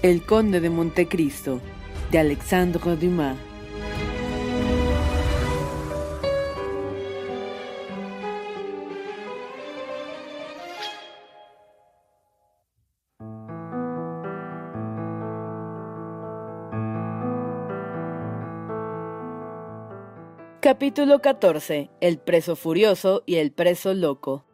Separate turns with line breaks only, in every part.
El Conde de Montecristo, de Alexandre Dumas. Capítulo 14. El preso furioso y el preso loco.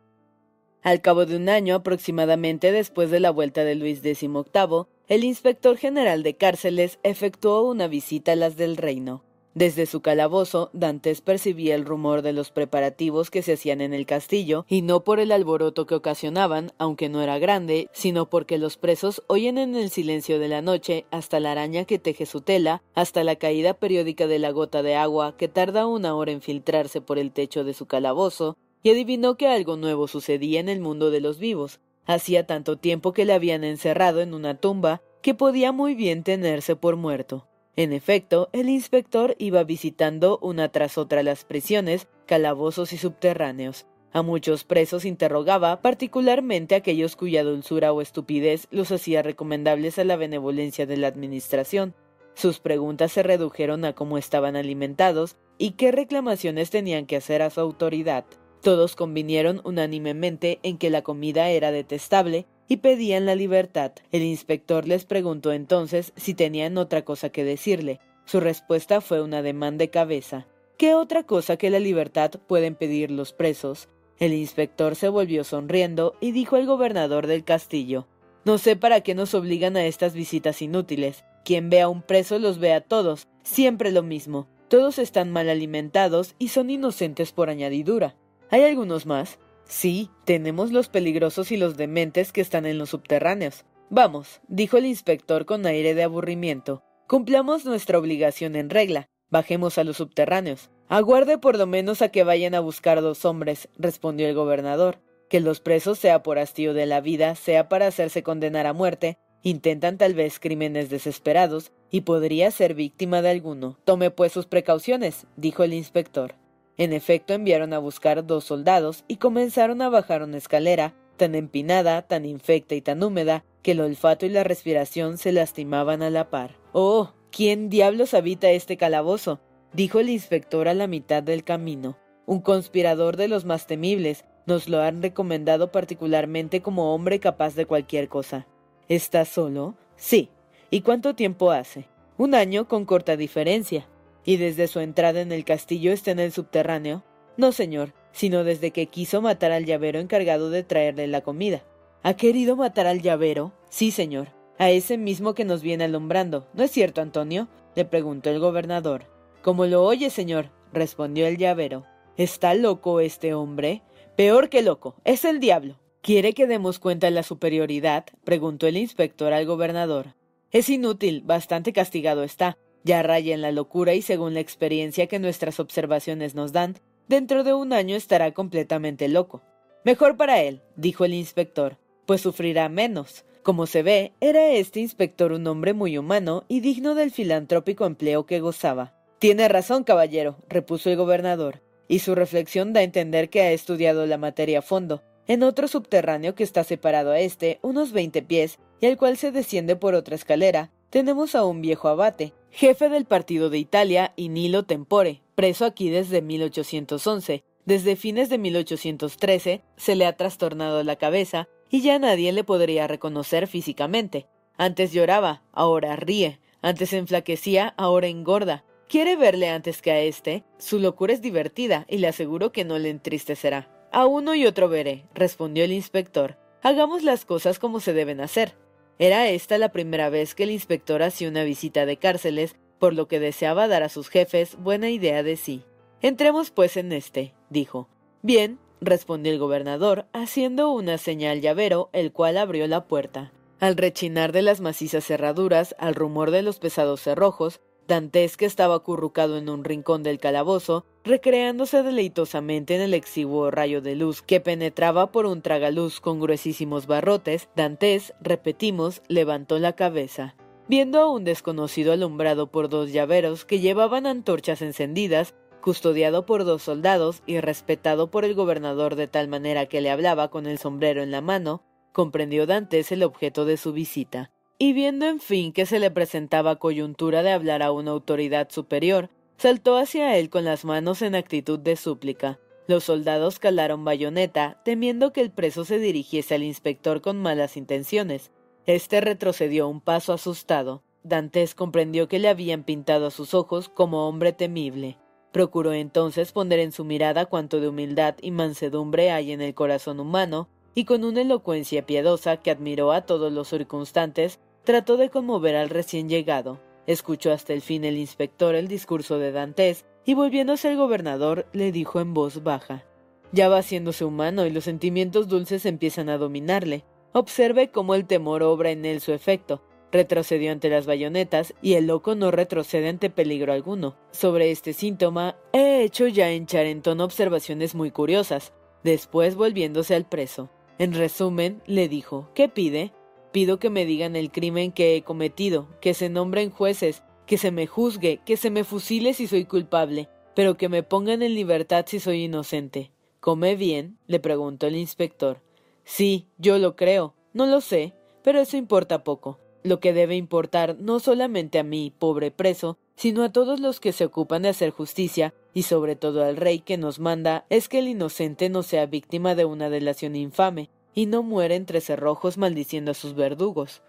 Al cabo de un año aproximadamente después de la vuelta de Luis XVIII, el inspector general de cárceles efectuó una visita a las del reino. Desde su calabozo, Dantes percibía el rumor de los preparativos que se hacían en el castillo, y no por el alboroto que ocasionaban, aunque no era grande, sino porque los presos oyen en el silencio de la noche hasta la araña que teje su tela, hasta la caída periódica de la gota de agua que tarda una hora en filtrarse por el techo de su calabozo, y adivinó que algo nuevo sucedía en el mundo de los vivos. Hacía tanto tiempo que le habían encerrado en una tumba que podía muy bien tenerse por muerto. En efecto, el inspector iba visitando una tras otra las prisiones, calabozos y subterráneos. A muchos presos interrogaba, particularmente aquellos cuya dulzura o estupidez los hacía recomendables a la benevolencia de la administración. Sus preguntas se redujeron a cómo estaban alimentados y qué reclamaciones tenían que hacer a su autoridad. Todos convinieron unánimemente en que la comida era detestable y pedían la libertad. El inspector les preguntó entonces si tenían otra cosa que decirle. Su respuesta fue un ademán de cabeza. ¿Qué otra cosa que la libertad pueden pedir los presos? El inspector se volvió sonriendo y dijo al gobernador del castillo No sé para qué nos obligan a estas visitas inútiles. Quien ve a un preso los ve a todos, siempre lo mismo. Todos están mal alimentados y son inocentes por añadidura. ¿Hay algunos más? Sí, tenemos los peligrosos y los dementes que están en los subterráneos. Vamos, dijo el inspector con aire de aburrimiento. Cumplamos nuestra obligación en regla. Bajemos a los subterráneos. Aguarde por lo menos a que vayan a buscar dos hombres, respondió el gobernador. Que los presos, sea por hastío de la vida, sea para hacerse condenar a muerte, intentan tal vez crímenes desesperados, y podría ser víctima de alguno. Tome pues sus precauciones, dijo el inspector. En efecto, enviaron a buscar dos soldados y comenzaron a bajar una escalera, tan empinada, tan infecta y tan húmeda, que el olfato y la respiración se lastimaban a la par. Oh. ¿Quién diablos habita este calabozo? dijo el inspector a la mitad del camino. Un conspirador de los más temibles. Nos lo han recomendado particularmente como hombre capaz de cualquier cosa. ¿Estás solo? Sí. ¿Y cuánto tiempo hace? Un año con corta diferencia. ¿Y desde su entrada en el castillo está en el subterráneo? No, señor, sino desde que quiso matar al llavero encargado de traerle la comida. ¿Ha querido matar al llavero? Sí, señor. A ese mismo que nos viene alumbrando. ¿No es cierto, Antonio? le preguntó el gobernador. Como lo oye, señor, respondió el llavero. ¿Está loco este hombre? Peor que loco, es el diablo. ¿Quiere que demos cuenta de la superioridad? preguntó el inspector al gobernador. Es inútil, bastante castigado está. Ya raya en la locura y según la experiencia que nuestras observaciones nos dan, dentro de un año estará completamente loco. Mejor para él, dijo el inspector, pues sufrirá menos. Como se ve, era este inspector un hombre muy humano y digno del filantrópico empleo que gozaba. Tiene razón, caballero, repuso el gobernador, y su reflexión da a entender que ha estudiado la materia a fondo. En otro subterráneo que está separado a este, unos veinte pies, y al cual se desciende por otra escalera, tenemos a un viejo abate, jefe del partido de Italia y Nilo Tempore, preso aquí desde 1811. Desde fines de 1813 se le ha trastornado la cabeza y ya nadie le podría reconocer físicamente. Antes lloraba, ahora ríe, antes enflaquecía, ahora engorda, Quiere verle antes que a este. Su locura es divertida y le aseguro que no le entristecerá. A uno y otro veré, respondió el inspector. Hagamos las cosas como se deben hacer. Era esta la primera vez que el inspector hacía una visita de cárceles, por lo que deseaba dar a sus jefes buena idea de sí. Entremos pues en este, dijo. Bien, respondió el gobernador, haciendo una señal llavero, el cual abrió la puerta. Al rechinar de las macizas cerraduras, al rumor de los pesados cerrojos, Que estaba acurrucado en un rincón del calabozo, recreándose deleitosamente en el exiguo rayo de luz que penetraba por un tragaluz con gruesísimos barrotes, Dantes, repetimos, levantó la cabeza. Viendo a un desconocido alumbrado por dos llaveros que llevaban antorchas encendidas, custodiado por dos soldados y respetado por el gobernador de tal manera que le hablaba con el sombrero en la mano, comprendió Dantes el objeto de su visita y viendo en fin que se le presentaba coyuntura de hablar a una autoridad superior, saltó hacia él con las manos en actitud de súplica. Los soldados calaron bayoneta, temiendo que el preso se dirigiese al inspector con malas intenciones. Este retrocedió un paso asustado. Dantes comprendió que le habían pintado a sus ojos como hombre temible. Procuró entonces poner en su mirada cuanto de humildad y mansedumbre hay en el corazón humano, y con una elocuencia piadosa que admiró a todos los circunstantes, trató de conmover al recién llegado. Escuchó hasta el fin el inspector el discurso de Dantes y volviéndose al gobernador le dijo en voz baja Ya va haciéndose humano y los sentimientos dulces empiezan a dominarle. Observe cómo el temor obra en él su efecto. Retrocedió ante las bayonetas y el loco no retrocede ante peligro alguno. Sobre este síntoma he hecho ya en Charenton observaciones muy curiosas. Después volviéndose al preso. En resumen, le dijo, ¿qué pide? Pido que me digan el crimen que he cometido, que se nombren jueces, que se me juzgue, que se me fusile si soy culpable, pero que me pongan en libertad si soy inocente. ¿Come bien? le preguntó el inspector. Sí, yo lo creo. No lo sé, pero eso importa poco. Lo que debe importar no solamente a mí, pobre preso, sino a todos los que se ocupan de hacer justicia, y sobre todo al rey que nos manda, es que el inocente no sea víctima de una delación infame, y no muere entre cerrojos maldiciendo a sus verdugos.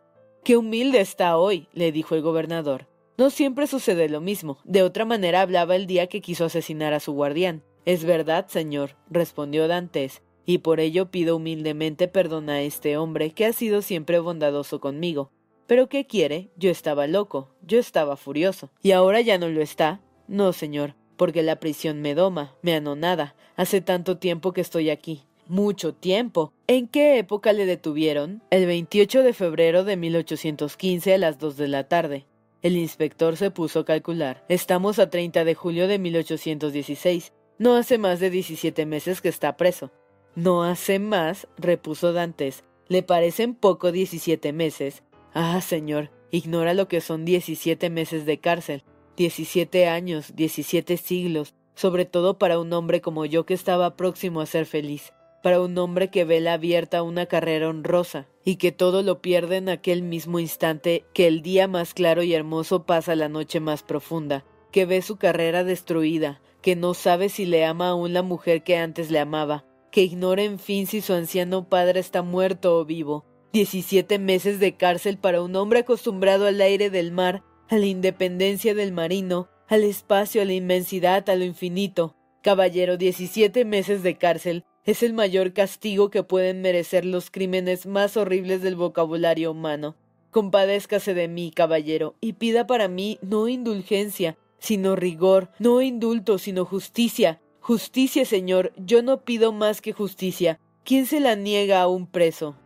Qué humilde está hoy, le dijo el gobernador. No siempre sucede lo mismo. De otra manera hablaba el día que quiso asesinar a su guardián. Es verdad, señor, respondió Dantes, y por ello pido humildemente perdón a este hombre que ha sido siempre bondadoso conmigo. Pero ¿qué quiere? Yo estaba loco, yo estaba furioso. ¿Y ahora ya no lo está? No, señor, porque la prisión me doma, me anonada. Hace tanto tiempo que estoy aquí. Mucho tiempo. ¿En qué época le detuvieron? El 28 de febrero de 1815 a las 2 de la tarde. El inspector se puso a calcular. Estamos a 30 de julio de 1816. No hace más de 17 meses que está preso. No hace más, repuso Dantes. ¿Le parecen poco 17 meses? Ah, señor, ignora lo que son 17 meses de cárcel. 17 años, 17 siglos, sobre todo para un hombre como yo que estaba próximo a ser feliz para un hombre que ve la abierta una carrera honrosa y que todo lo pierde en aquel mismo instante que el día más claro y hermoso pasa la noche más profunda, que ve su carrera destruida, que no sabe si le ama aún la mujer que antes le amaba, que ignora en fin si su anciano padre está muerto o vivo. Diecisiete meses de cárcel para un hombre acostumbrado al aire del mar, a la independencia del marino, al espacio, a la inmensidad, a lo infinito. Caballero, diecisiete meses de cárcel Es el mayor castigo que pueden merecer los crímenes más horribles del vocabulario humano. Compadézcase de mí, caballero, y pida para mí no indulgencia, sino rigor, no indulto, sino justicia. Justicia, señor, yo no pido más que justicia. ¿Quién se la niega a un preso?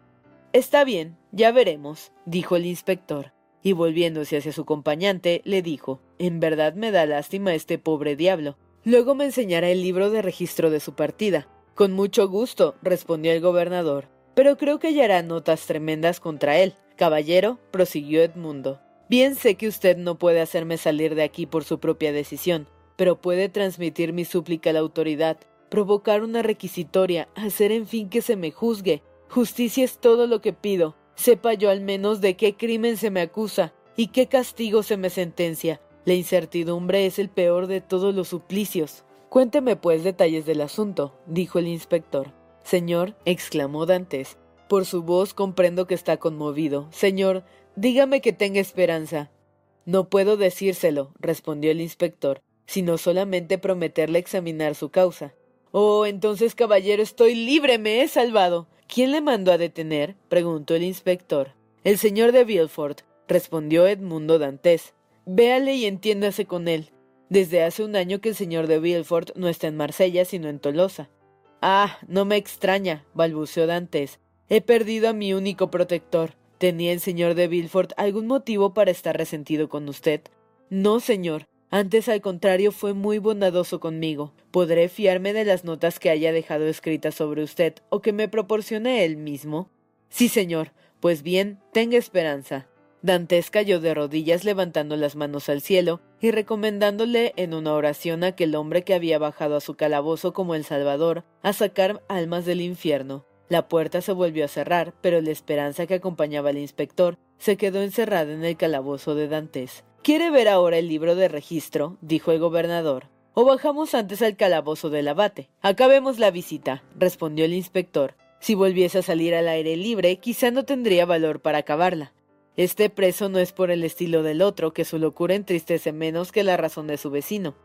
Está bien, ya veremos, dijo el inspector, y volviéndose hacia su acompañante, le dijo En verdad me da lástima este pobre diablo. Luego me enseñará el libro de registro de su partida. Con mucho gusto, respondió el gobernador, pero creo que hallará notas tremendas contra él. Caballero, prosiguió Edmundo, bien sé que usted no puede hacerme salir de aquí por su propia decisión, pero puede transmitir mi súplica a la autoridad, provocar una requisitoria, hacer en fin que se me juzgue. Justicia es todo lo que pido. Sepa yo al menos de qué crimen se me acusa y qué castigo se me sentencia. La incertidumbre es el peor de todos los suplicios. Cuénteme, pues, detalles del asunto, dijo el inspector. Señor, exclamó Dantes, por su voz comprendo que está conmovido. Señor, dígame que tenga esperanza. No puedo decírselo, respondió el inspector, sino solamente prometerle examinar su causa. Oh, entonces, caballero, estoy libre, me he salvado. ¿Quién le mandó a detener? preguntó el inspector. El señor de Villefort, respondió Edmundo Dantes. Véale y entiéndase con él. Desde hace un año que el señor de Villefort no está en Marsella, sino en Tolosa. Ah, no me extraña, balbuceó Dantes. He perdido a mi único protector. ¿Tenía el señor de Villefort algún motivo para estar resentido con usted? No, señor. Antes, al contrario, fue muy bondadoso conmigo. ¿Podré fiarme de las notas que haya dejado escritas sobre usted o que me proporcione él mismo? Sí, señor. Pues bien, tenga esperanza. Dantes cayó de rodillas levantando las manos al cielo y recomendándole en una oración a aquel hombre que había bajado a su calabozo como el Salvador a sacar almas del infierno. La puerta se volvió a cerrar, pero la esperanza que acompañaba al inspector se quedó encerrada en el calabozo de Dantes. ¿Quiere ver ahora el libro de registro? dijo el gobernador. O bajamos antes al calabozo del abate. Acabemos la visita, respondió el inspector. Si volviese a salir al aire libre, quizá no tendría valor para acabarla. Este preso no es por el estilo del otro, que su locura entristece menos que la razón de su vecino.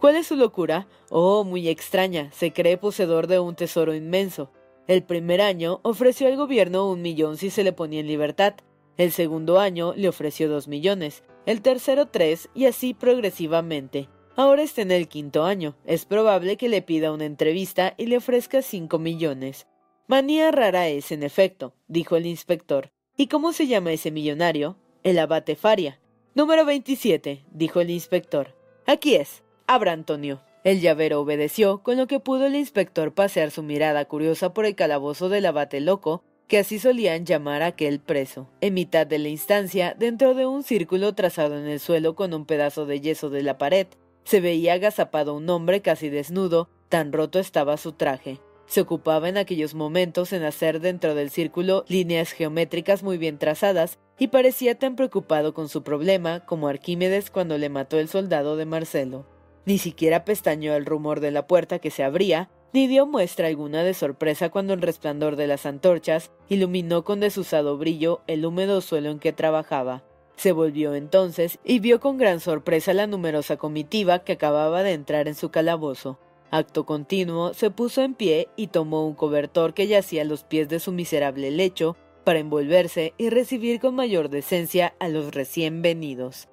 ¿Cuál es su locura? Oh, muy extraña. Se cree poseedor de un tesoro inmenso. El primer año ofreció al gobierno un millón si se le ponía en libertad. El segundo año le ofreció dos millones. El tercero tres y así progresivamente. Ahora está en el quinto año. Es probable que le pida una entrevista y le ofrezca cinco millones. Manía rara es, en efecto, dijo el inspector. ¿Y cómo se llama ese millonario? El abate Faria. Número 27, dijo el inspector. Aquí es. Abra, Antonio. El llavero obedeció, con lo que pudo el inspector pasear su mirada curiosa por el calabozo del abate loco, que así solían llamar a aquel preso. En mitad de la instancia, dentro de un círculo trazado en el suelo con un pedazo de yeso de la pared, se veía agazapado un hombre casi desnudo, tan roto estaba su traje. Se ocupaba en aquellos momentos en hacer dentro del círculo líneas geométricas muy bien trazadas y parecía tan preocupado con su problema como Arquímedes cuando le mató el soldado de Marcelo. Ni siquiera pestañeó el rumor de la puerta que se abría, ni dio muestra alguna de sorpresa cuando el resplandor de las antorchas iluminó con desusado brillo el húmedo suelo en que trabajaba. Se volvió entonces y vio con gran sorpresa la numerosa comitiva que acababa de entrar en su calabozo. Acto continuo, se puso en pie y tomó un cobertor que yacía a los pies de su miserable lecho para envolverse y recibir con mayor decencia a los recién venidos.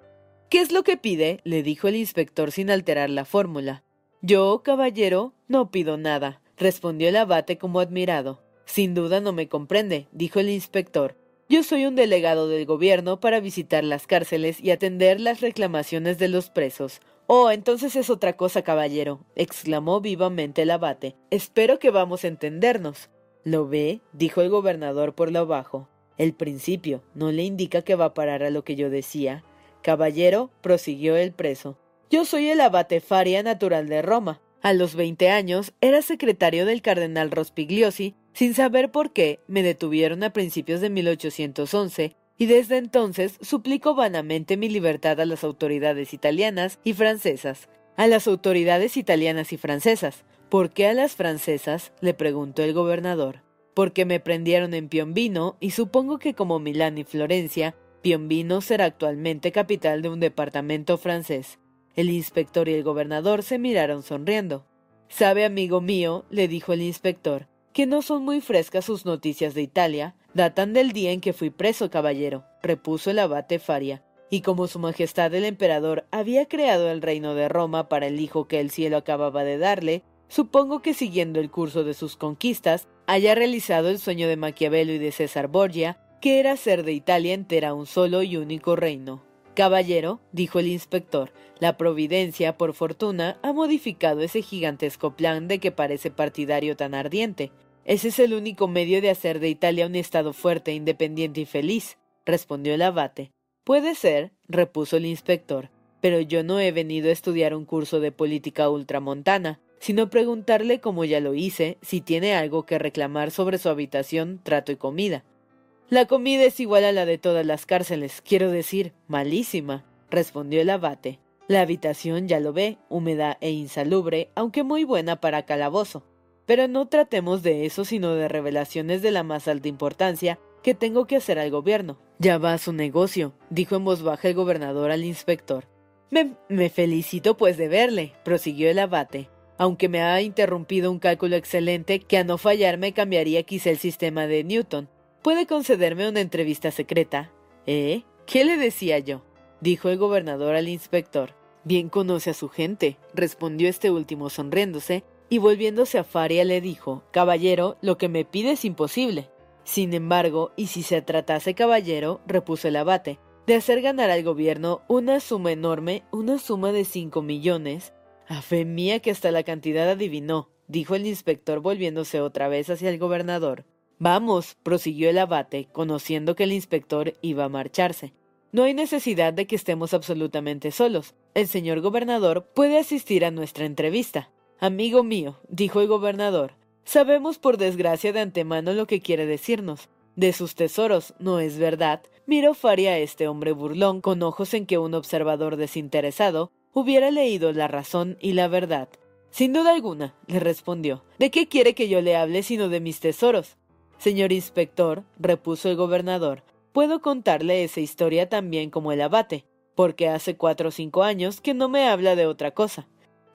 ¿Qué es lo que pide? le dijo el inspector sin alterar la fórmula. Yo, caballero, no pido nada, respondió el abate como admirado. Sin duda no me comprende, dijo el inspector. Yo soy un delegado del gobierno para visitar las cárceles y atender las reclamaciones de los presos. Oh, entonces es otra cosa, caballero, exclamó vivamente el abate. Espero que vamos a entendernos. ¿Lo ve? dijo el gobernador por lo bajo. El principio no le indica que va a parar a lo que yo decía. Caballero, prosiguió el preso, yo soy el abate Faria natural de Roma. A los veinte años era secretario del cardenal Rospigliosi, sin saber por qué me detuvieron a principios de 1811 y desde entonces suplico vanamente mi libertad a las autoridades italianas y francesas. A las autoridades italianas y francesas. ¿Por qué a las francesas? le preguntó el gobernador. Porque me prendieron en Piombino y supongo que como Milán y Florencia Piombino será actualmente capital de un departamento francés. El inspector y el gobernador se miraron sonriendo. Sabe, amigo mío, le dijo el inspector, que no son muy frescas sus noticias de Italia. Datan del día en que fui preso, caballero, repuso el abate Faria. Y como su majestad el emperador había creado el reino de Roma para el hijo que el cielo acababa de darle, supongo que siguiendo el curso de sus conquistas, haya realizado el sueño de Maquiavelo y de César Borgia, que era hacer de Italia entera un solo y único reino. Caballero, dijo el inspector, la Providencia, por fortuna, ha modificado ese gigantesco plan de que parece partidario tan ardiente. Ese es el único medio de hacer de Italia un Estado fuerte, independiente y feliz, respondió el abate. Puede ser, repuso el inspector, pero yo no he venido a estudiar un curso de política ultramontana, sino preguntarle, como ya lo hice, si tiene algo que reclamar sobre su habitación, trato y comida. La comida es igual a la de todas las cárceles, quiero decir, malísima, respondió el abate. La habitación, ya lo ve, húmeda e insalubre, aunque muy buena para calabozo. Pero no tratemos de eso, sino de revelaciones de la más alta importancia que tengo que hacer al gobierno. Ya va a su negocio, dijo en voz baja el gobernador al inspector. Me, me felicito pues de verle, prosiguió el abate, aunque me ha interrumpido un cálculo excelente que a no fallarme cambiaría quizá el sistema de Newton. ¿Puede concederme una entrevista secreta? ¿Eh? ¿Qué le decía yo? dijo el gobernador al inspector. Bien conoce a su gente, respondió este último sonriéndose, y volviéndose a Faria le dijo Caballero, lo que me pide es imposible. Sin embargo, y si se tratase, caballero, repuso el abate, de hacer ganar al gobierno una suma enorme, una suma de cinco millones. A fe mía que hasta la cantidad adivinó, dijo el inspector volviéndose otra vez hacia el gobernador. Vamos, prosiguió el abate, conociendo que el inspector iba a marcharse. No hay necesidad de que estemos absolutamente solos. El señor gobernador puede asistir a nuestra entrevista. Amigo mío, dijo el gobernador, sabemos por desgracia de antemano lo que quiere decirnos. De sus tesoros, ¿no es verdad? Miró Faria a este hombre burlón con ojos en que un observador desinteresado hubiera leído la razón y la verdad. Sin duda alguna, le respondió. ¿De qué quiere que yo le hable sino de mis tesoros? Señor inspector, repuso el gobernador, puedo contarle esa historia también como el abate, porque hace cuatro o cinco años que no me habla de otra cosa.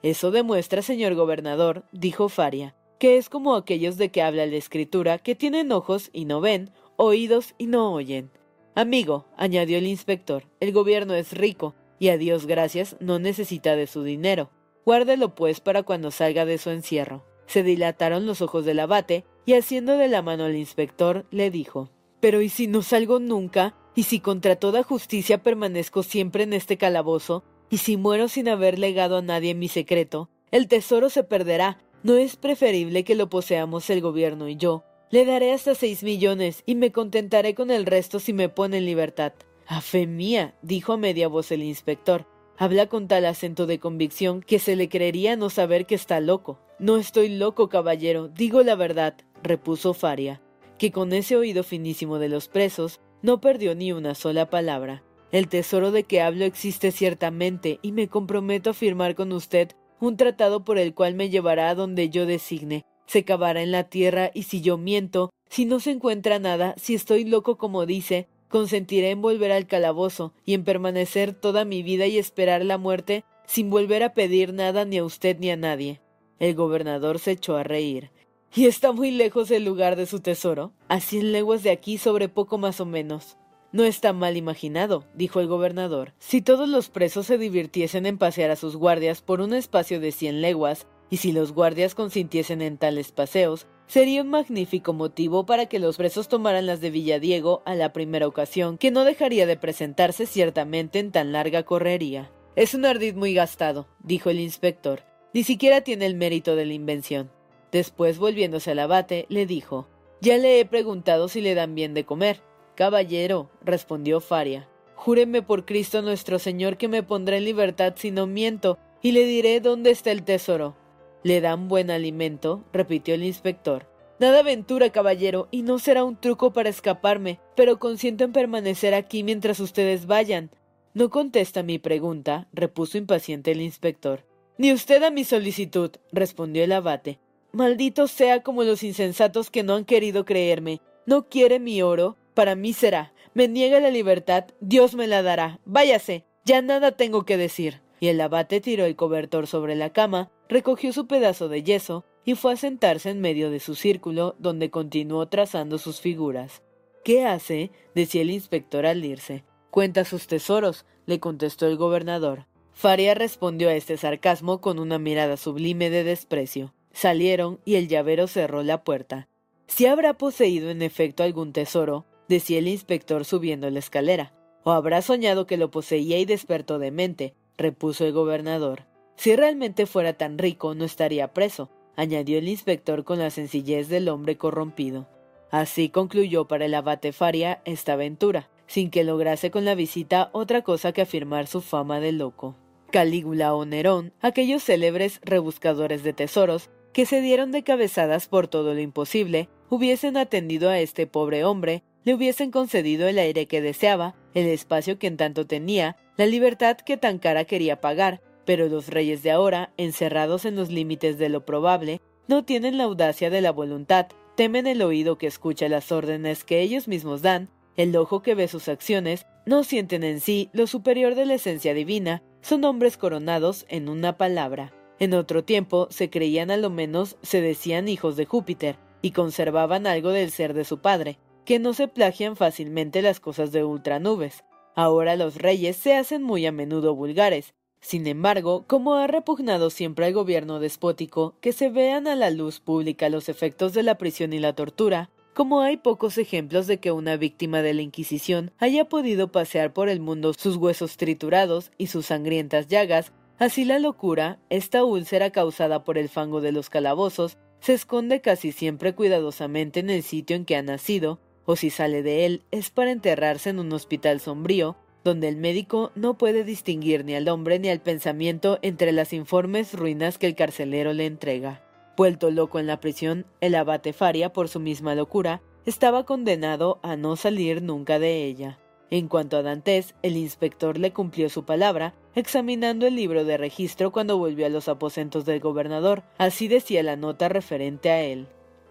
Eso demuestra, señor gobernador, dijo Faria, que es como aquellos de que habla la escritura, que tienen ojos y no ven, oídos y no oyen. Amigo, añadió el inspector, el gobierno es rico, y a Dios gracias no necesita de su dinero. Guárdelo pues para cuando salga de su encierro. Se dilataron los ojos del abate, y haciendo de la mano al inspector, le dijo Pero ¿y si no salgo nunca? ¿Y si contra toda justicia permanezco siempre en este calabozo? ¿Y si muero sin haber legado a nadie mi secreto? El tesoro se perderá. ¿No es preferible que lo poseamos el gobierno y yo? Le daré hasta seis millones y me contentaré con el resto si me pone en libertad. A fe mía, dijo a media voz el inspector. Habla con tal acento de convicción que se le creería no saber que está loco. No estoy loco, caballero, digo la verdad, repuso Faria, que con ese oído finísimo de los presos no perdió ni una sola palabra. El tesoro de que hablo existe ciertamente, y me comprometo a firmar con usted un tratado por el cual me llevará a donde yo designe. Se cavará en la tierra, y si yo miento, si no se encuentra nada, si estoy loco como dice, consentiré en volver al calabozo y en permanecer toda mi vida y esperar la muerte sin volver a pedir nada ni a usted ni a nadie. El gobernador se echó a reír. ¿Y está muy lejos el lugar de su tesoro? A cien leguas de aquí sobre poco más o menos. No está mal imaginado, dijo el gobernador. Si todos los presos se divirtiesen en pasear a sus guardias por un espacio de cien leguas, y si los guardias consintiesen en tales paseos, sería un magnífico motivo para que los presos tomaran las de Villadiego a la primera ocasión, que no dejaría de presentarse ciertamente en tan larga correría. Es un ardid muy gastado, dijo el inspector, ni siquiera tiene el mérito de la invención. Después, volviéndose al abate, le dijo Ya le he preguntado si le dan bien de comer. Caballero, respondió Faria, júreme por Cristo nuestro Señor que me pondrá en libertad si no miento, y le diré dónde está el tesoro. ¿Le dan buen alimento? repitió el inspector. Nada aventura, caballero, y no será un truco para escaparme, pero consiento en permanecer aquí mientras ustedes vayan. No contesta mi pregunta, repuso impaciente el inspector. Ni usted a mi solicitud, respondió el abate. Maldito sea como los insensatos que no han querido creerme. No quiere mi oro, para mí será. Me niega la libertad, Dios me la dará. Váyase, ya nada tengo que decir. Y el abate tiró el cobertor sobre la cama, recogió su pedazo de yeso y fue a sentarse en medio de su círculo, donde continuó trazando sus figuras. ¿Qué hace? decía el inspector al irse. Cuenta sus tesoros, le contestó el gobernador. Faria respondió a este sarcasmo con una mirada sublime de desprecio. Salieron y el llavero cerró la puerta. Si habrá poseído en efecto algún tesoro, decía el inspector subiendo la escalera, o habrá soñado que lo poseía y despertó de mente, repuso el gobernador. Si realmente fuera tan rico, no estaría preso, añadió el inspector con la sencillez del hombre corrompido. Así concluyó para el abate Faria esta aventura, sin que lograse con la visita otra cosa que afirmar su fama de loco. Calígula o Nerón, aquellos célebres rebuscadores de tesoros, que se dieron de cabezadas por todo lo imposible, hubiesen atendido a este pobre hombre, le hubiesen concedido el aire que deseaba, el espacio que en tanto tenía, la libertad que tan cara quería pagar, pero los reyes de ahora, encerrados en los límites de lo probable, no tienen la audacia de la voluntad, temen el oído que escucha las órdenes que ellos mismos dan, el ojo que ve sus acciones, no sienten en sí lo superior de la esencia divina, son hombres coronados en una palabra. En otro tiempo se creían a lo menos, se decían hijos de Júpiter, y conservaban algo del ser de su padre, que no se plagian fácilmente las cosas de ultranubes. Ahora los reyes se hacen muy a menudo vulgares. Sin embargo, como ha repugnado siempre al gobierno despótico que se vean a la luz pública los efectos de la prisión y la tortura, como hay pocos ejemplos de que una víctima de la Inquisición haya podido pasear por el mundo sus huesos triturados y sus sangrientas llagas, así la locura, esta úlcera causada por el fango de los calabozos, se esconde casi siempre cuidadosamente en el sitio en que ha nacido, o si sale de él es para enterrarse en un hospital sombrío, donde el médico no puede distinguir ni al hombre ni al pensamiento entre las informes ruinas que el carcelero le entrega. Vuelto loco en la prisión, el abate Faria, por su misma locura, estaba condenado a no salir nunca de ella. En cuanto a Dantes, el inspector le cumplió su palabra, examinando el libro de registro cuando volvió a los aposentos del gobernador. Así decía la nota referente a él.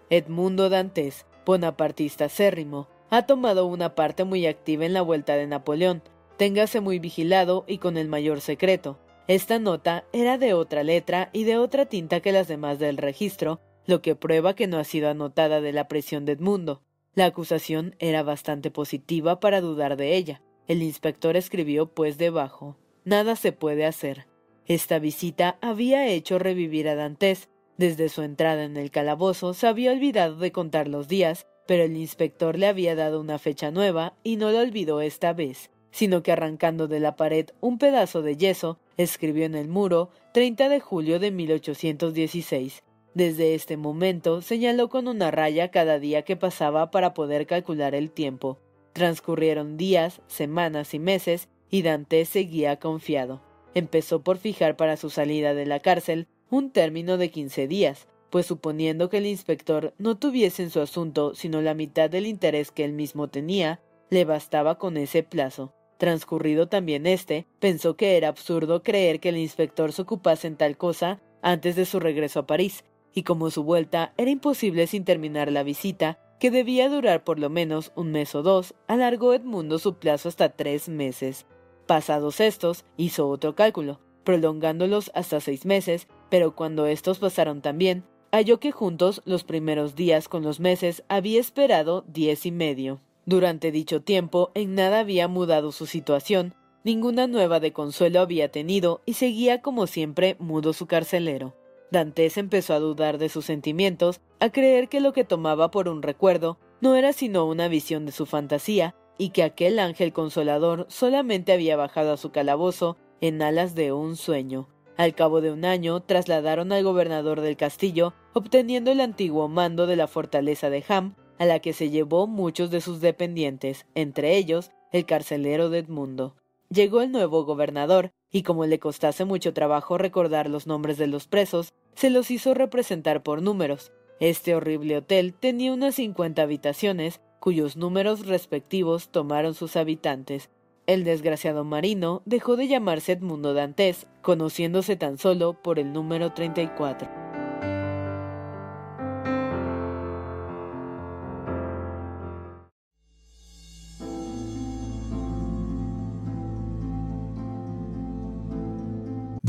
Edmundo Dantes, bonapartista acérrimo, ha tomado una parte muy activa en la vuelta de Napoleón. Téngase muy vigilado y con el mayor secreto. Esta nota era de otra letra y de otra tinta que las demás del registro, lo que prueba que no ha sido anotada de la presión de Edmundo. La acusación era bastante positiva para dudar de ella. El inspector escribió pues debajo Nada se puede hacer. Esta visita había hecho revivir a Dantes. Desde su entrada en el calabozo se había olvidado de contar los días, pero el inspector le había dado una fecha nueva y no lo olvidó esta vez, sino que arrancando de la pared un pedazo de yeso, escribió en el muro 30 de julio de 1816 desde este momento señaló con una raya cada día que pasaba para poder calcular el tiempo. Transcurrieron días, semanas y meses, y Dante seguía confiado. Empezó por fijar para su salida de la cárcel un término de quince días, pues suponiendo que el inspector no tuviese en su asunto sino la mitad del interés que él mismo tenía, le bastaba con ese plazo. Transcurrido también este, pensó que era absurdo creer que el inspector se ocupase en tal cosa antes de su regreso a París, y como su vuelta era imposible sin terminar la visita, que debía durar por lo menos un mes o dos, alargó Edmundo su plazo hasta tres meses. Pasados estos, hizo otro cálculo, prolongándolos hasta seis meses, pero cuando estos pasaron también, halló que juntos los primeros días con los meses había esperado diez y medio. Durante dicho tiempo en nada había mudado su situación, ninguna nueva de consuelo había tenido y seguía como siempre mudo su carcelero. Dantes empezó a dudar de sus sentimientos, a creer que lo que tomaba por un recuerdo no era sino una visión de su fantasía, y que aquel ángel consolador solamente había bajado a su calabozo en alas de un sueño. Al cabo de un año trasladaron al gobernador del castillo, obteniendo el antiguo mando de la fortaleza de Ham, a la que se llevó muchos de sus dependientes, entre ellos el carcelero de Edmundo. Llegó el nuevo gobernador, y como le costase mucho trabajo recordar los nombres de los presos, se los hizo representar por números. Este horrible hotel tenía unas cincuenta habitaciones, cuyos números respectivos tomaron sus habitantes. El desgraciado marino dejó de llamarse Edmundo Dantes, conociéndose tan solo por el número 34.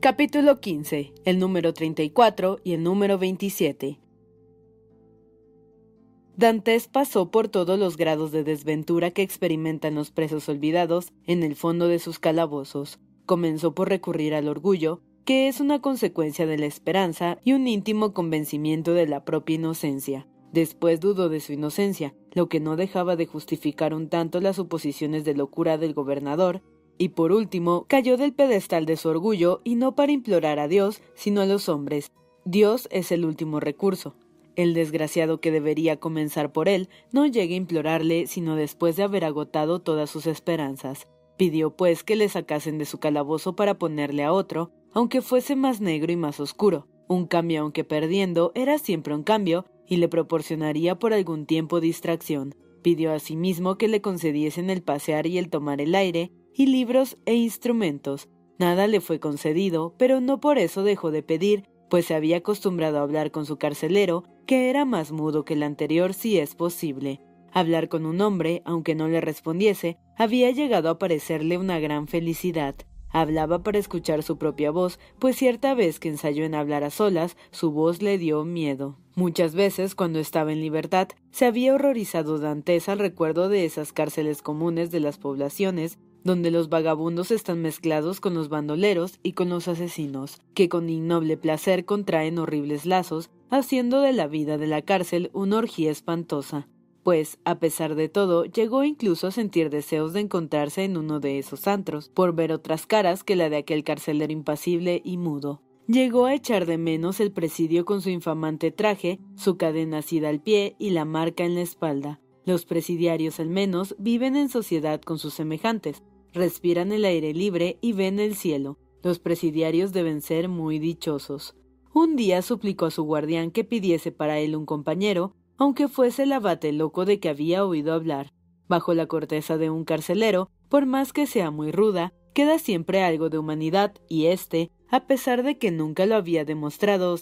Capítulo 15. El número 34 y el número 27. Dantes pasó por todos los grados de desventura que experimentan los presos olvidados en el fondo de sus calabozos. Comenzó por recurrir al orgullo, que es una consecuencia de la esperanza y un íntimo convencimiento de la propia inocencia. Después dudó de su inocencia, lo que no dejaba de justificar un tanto las suposiciones de locura del gobernador, y por último cayó del pedestal de su orgullo y no para implorar a Dios, sino a los hombres. Dios es el último recurso. El desgraciado que debería comenzar por él no llega a implorarle sino después de haber agotado todas sus esperanzas. Pidió pues que le sacasen de su calabozo para ponerle a otro, aunque fuese más negro y más oscuro. Un cambio aunque perdiendo era siempre un cambio, y le proporcionaría por algún tiempo distracción. Pidió asimismo que le concediesen el pasear y el tomar el aire, y libros e instrumentos. Nada le fue concedido, pero no por eso dejó de pedir, pues se había acostumbrado a hablar con su carcelero, que era más mudo que el anterior si es posible. Hablar con un hombre, aunque no le respondiese, había llegado a parecerle una gran felicidad. Hablaba para escuchar su propia voz, pues cierta vez que ensayó en hablar a solas, su voz le dio miedo. Muchas veces, cuando estaba en libertad, se había horrorizado Dantes al recuerdo de esas cárceles comunes de las poblaciones, donde los vagabundos están mezclados con los bandoleros y con los asesinos, que con innoble placer contraen horribles lazos, haciendo de la vida de la cárcel una orgía espantosa pues, a pesar de todo, llegó incluso a sentir deseos de encontrarse en uno de esos antros, por ver otras caras que la de aquel carcelero impasible y mudo. Llegó a echar de menos el presidio con su infamante traje, su cadena asida al pie y la marca en la espalda. Los presidiarios al menos viven en sociedad con sus semejantes, respiran el aire libre y ven el cielo. Los presidiarios deben ser muy dichosos. Un día suplicó a su guardián que pidiese para él un compañero, aunque fuese el abate loco de que había oído hablar. Bajo la corteza de un carcelero, por más que sea muy ruda, queda siempre algo de humanidad, y éste, a pesar de que nunca lo había demostrado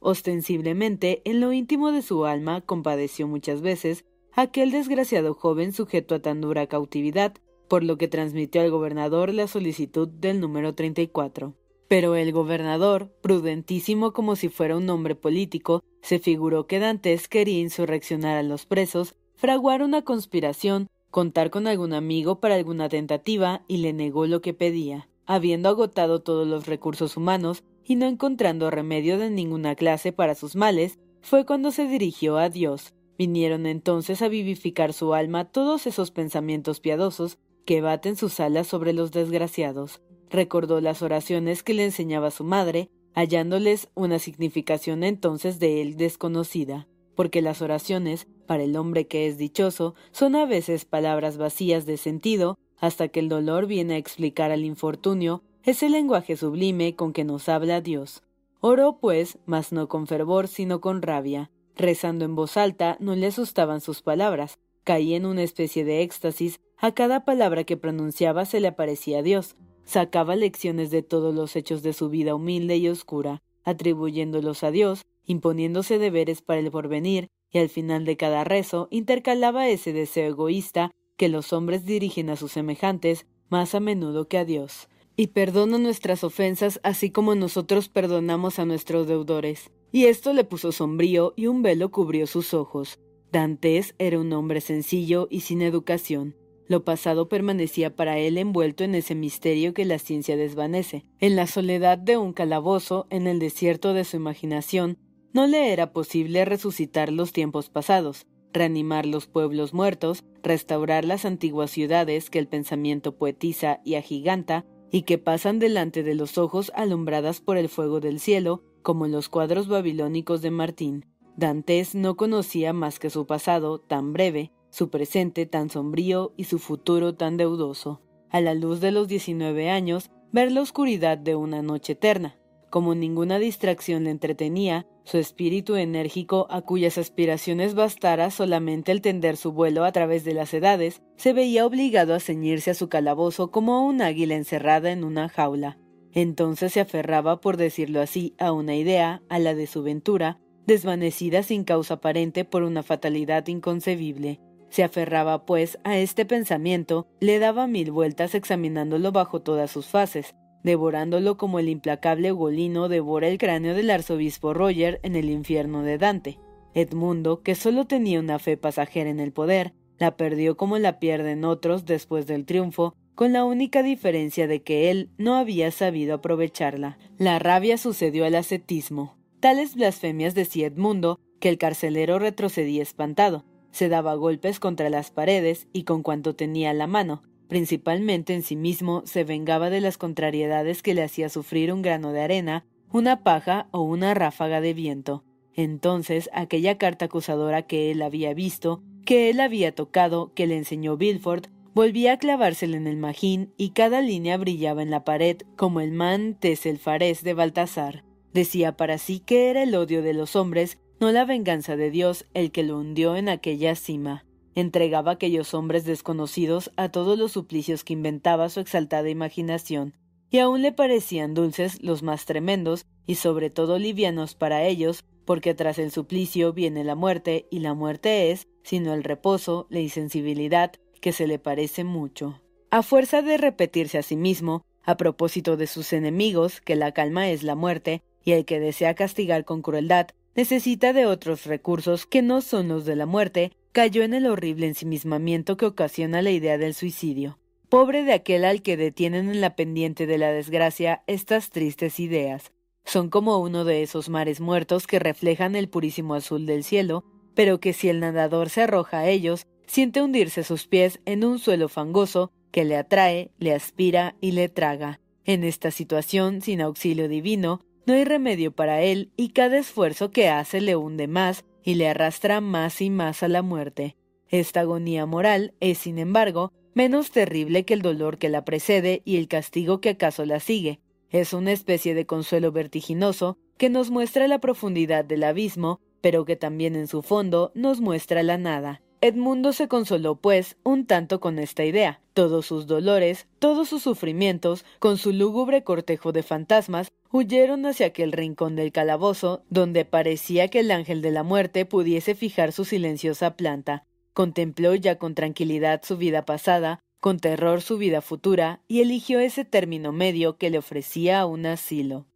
ostensiblemente, en lo íntimo de su alma compadeció muchas veces aquel desgraciado joven sujeto a tan dura cautividad, por lo que transmitió al gobernador la solicitud del número 34. Pero el gobernador, prudentísimo como si fuera un hombre político, se figuró que Dantes quería insurreccionar a los presos, fraguar una conspiración, contar con algún amigo para alguna tentativa y le negó lo que pedía. Habiendo agotado todos los recursos humanos y no encontrando remedio de ninguna clase para sus males, fue cuando se dirigió a Dios. Vinieron entonces a vivificar su alma todos esos pensamientos piadosos que baten sus alas sobre los desgraciados. Recordó las oraciones que le enseñaba su madre, hallándoles una significación entonces de él desconocida, porque las oraciones, para el hombre que es dichoso, son a veces palabras vacías de sentido, hasta que el dolor viene a explicar al infortunio ese lenguaje sublime con que nos habla Dios. Oró, pues, mas no con fervor, sino con rabia. Rezando en voz alta, no le asustaban sus palabras, Caía en una especie de éxtasis, a cada palabra que pronunciaba se le aparecía Dios. Sacaba lecciones de todos los hechos de su vida humilde y oscura, atribuyéndolos a Dios, imponiéndose deberes para el porvenir, y al final de cada rezo intercalaba ese deseo egoísta que los hombres dirigen a sus semejantes más a menudo que a Dios. Y perdona nuestras ofensas así como nosotros perdonamos a nuestros deudores. Y esto le puso sombrío y un velo cubrió sus ojos. Dantes era un hombre sencillo y sin educación. Lo pasado permanecía para él envuelto en ese misterio que la ciencia desvanece. En la soledad de un calabozo, en el desierto de su imaginación, no le era posible resucitar los tiempos pasados, reanimar los pueblos muertos, restaurar las antiguas ciudades que el pensamiento poetiza y agiganta y que pasan delante de los ojos alumbradas por el fuego del cielo, como en los cuadros babilónicos de Martín. Dantes no conocía más que su pasado tan breve, su presente tan sombrío y su futuro tan deudoso. A la luz de los diecinueve años, ver la oscuridad de una noche eterna. Como ninguna distracción le entretenía, su espíritu enérgico, a cuyas aspiraciones bastara solamente el tender su vuelo a través de las edades, se veía obligado a ceñirse a su calabozo como un águila encerrada en una jaula. Entonces se aferraba, por decirlo así, a una idea, a la de su ventura, desvanecida sin causa aparente por una fatalidad inconcebible. Se aferraba, pues, a este pensamiento, le daba mil vueltas examinándolo bajo todas sus fases, devorándolo como el implacable Ugolino devora el cráneo del arzobispo Roger en el infierno de Dante. Edmundo, que solo tenía una fe pasajera en el poder, la perdió como la pierden otros después del triunfo, con la única diferencia de que él no había sabido aprovecharla. La rabia sucedió al ascetismo. Tales blasfemias decía Edmundo que el carcelero retrocedía espantado, se daba golpes contra las paredes y con cuanto tenía la mano, principalmente en sí mismo, se vengaba de las contrariedades que le hacía sufrir un grano de arena, una paja o una ráfaga de viento. Entonces aquella carta acusadora que él había visto, que él había tocado, que le enseñó Bilford, volvía a clavársele en el magín y cada línea brillaba en la pared como el man Teselfarés de Baltasar. Decía para sí que era el odio de los hombres, no la venganza de Dios, el que lo hundió en aquella cima entregaba aquellos hombres desconocidos a todos los suplicios que inventaba su exaltada imaginación, y aún le parecían dulces los más tremendos y sobre todo livianos para ellos, porque tras el suplicio viene la muerte, y la muerte es, sino el reposo, la insensibilidad, que se le parece mucho. A fuerza de repetirse a sí mismo, a propósito de sus enemigos, que la calma es la muerte, y el que desea castigar con crueldad, necesita de otros recursos que no son los de la muerte, cayó en el horrible ensimismamiento que ocasiona la idea del suicidio. Pobre de aquel al que detienen en la pendiente de la desgracia estas tristes ideas. Son como uno de esos mares muertos que reflejan el purísimo azul del cielo, pero que si el nadador se arroja a ellos, siente hundirse sus pies en un suelo fangoso que le atrae, le aspira y le traga. En esta situación, sin auxilio divino, no hay remedio para él y cada esfuerzo que hace le hunde más y le arrastra más y más a la muerte. Esta agonía moral es, sin embargo, menos terrible que el dolor que la precede y el castigo que acaso la sigue. Es una especie de consuelo vertiginoso que nos muestra la profundidad del abismo, pero que también en su fondo nos muestra la nada. Edmundo se consoló, pues, un tanto con esta idea. Todos sus dolores, todos sus sufrimientos, con su lúgubre cortejo de fantasmas, huyeron hacia aquel rincón del calabozo, donde parecía que el ángel de la muerte pudiese fijar su silenciosa planta. Contempló ya con tranquilidad su vida pasada, con terror su vida futura, y eligió ese término medio que le ofrecía un asilo.